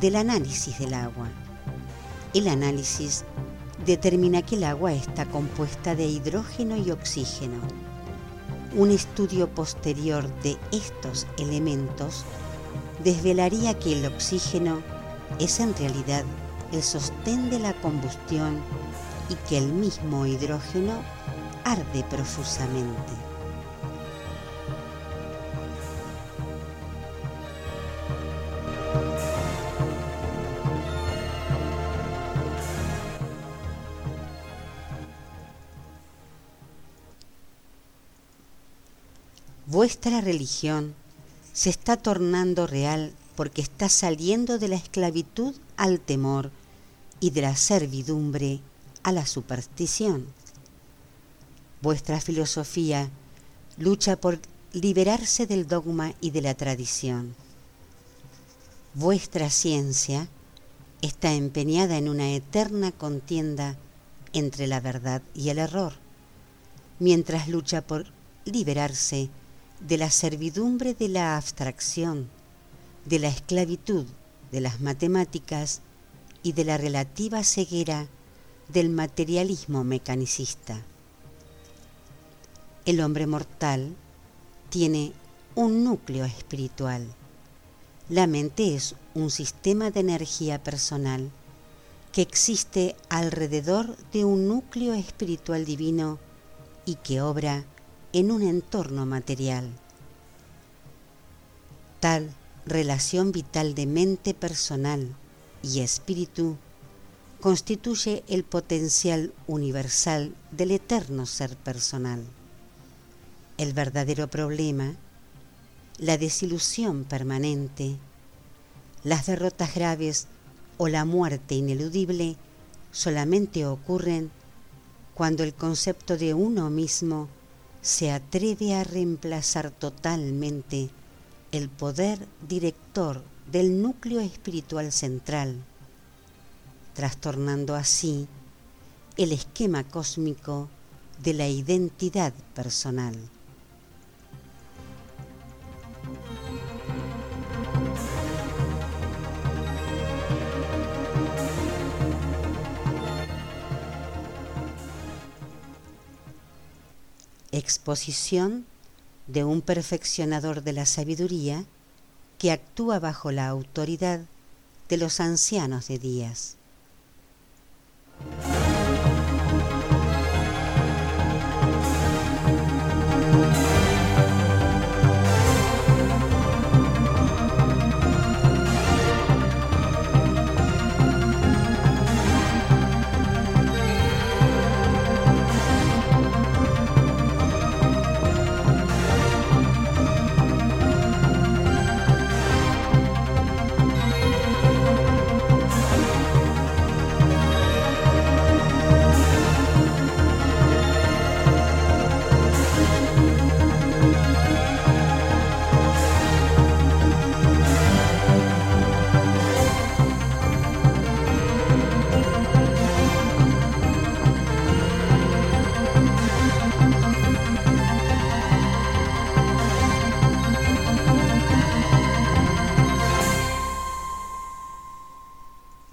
del análisis del agua. El análisis determina que el agua está compuesta de hidrógeno y oxígeno. Un estudio posterior de estos elementos desvelaría que el oxígeno es en realidad el sostén de la combustión y que el mismo hidrógeno arde profusamente. Vuestra religión se está tornando real porque está saliendo de la esclavitud al temor y de la servidumbre a la superstición. Vuestra filosofía lucha por liberarse del dogma y de la tradición. Vuestra ciencia está empeñada en una eterna contienda entre la verdad y el error, mientras lucha por liberarse de la servidumbre de la abstracción, de la esclavitud de las matemáticas y de la relativa ceguera del materialismo mecanicista el hombre mortal tiene un núcleo espiritual. La mente es un sistema de energía personal que existe alrededor de un núcleo espiritual divino y que obra en un entorno material. Tal relación vital de mente personal y espíritu constituye el potencial universal del eterno ser personal el verdadero problema, la desilusión permanente, las derrotas graves o la muerte ineludible solamente ocurren cuando el concepto de uno mismo se atreve a reemplazar totalmente el poder director del núcleo espiritual central, trastornando así el esquema cósmico de la identidad personal. Exposición de un perfeccionador de la sabiduría que actúa bajo la autoridad de los ancianos de días.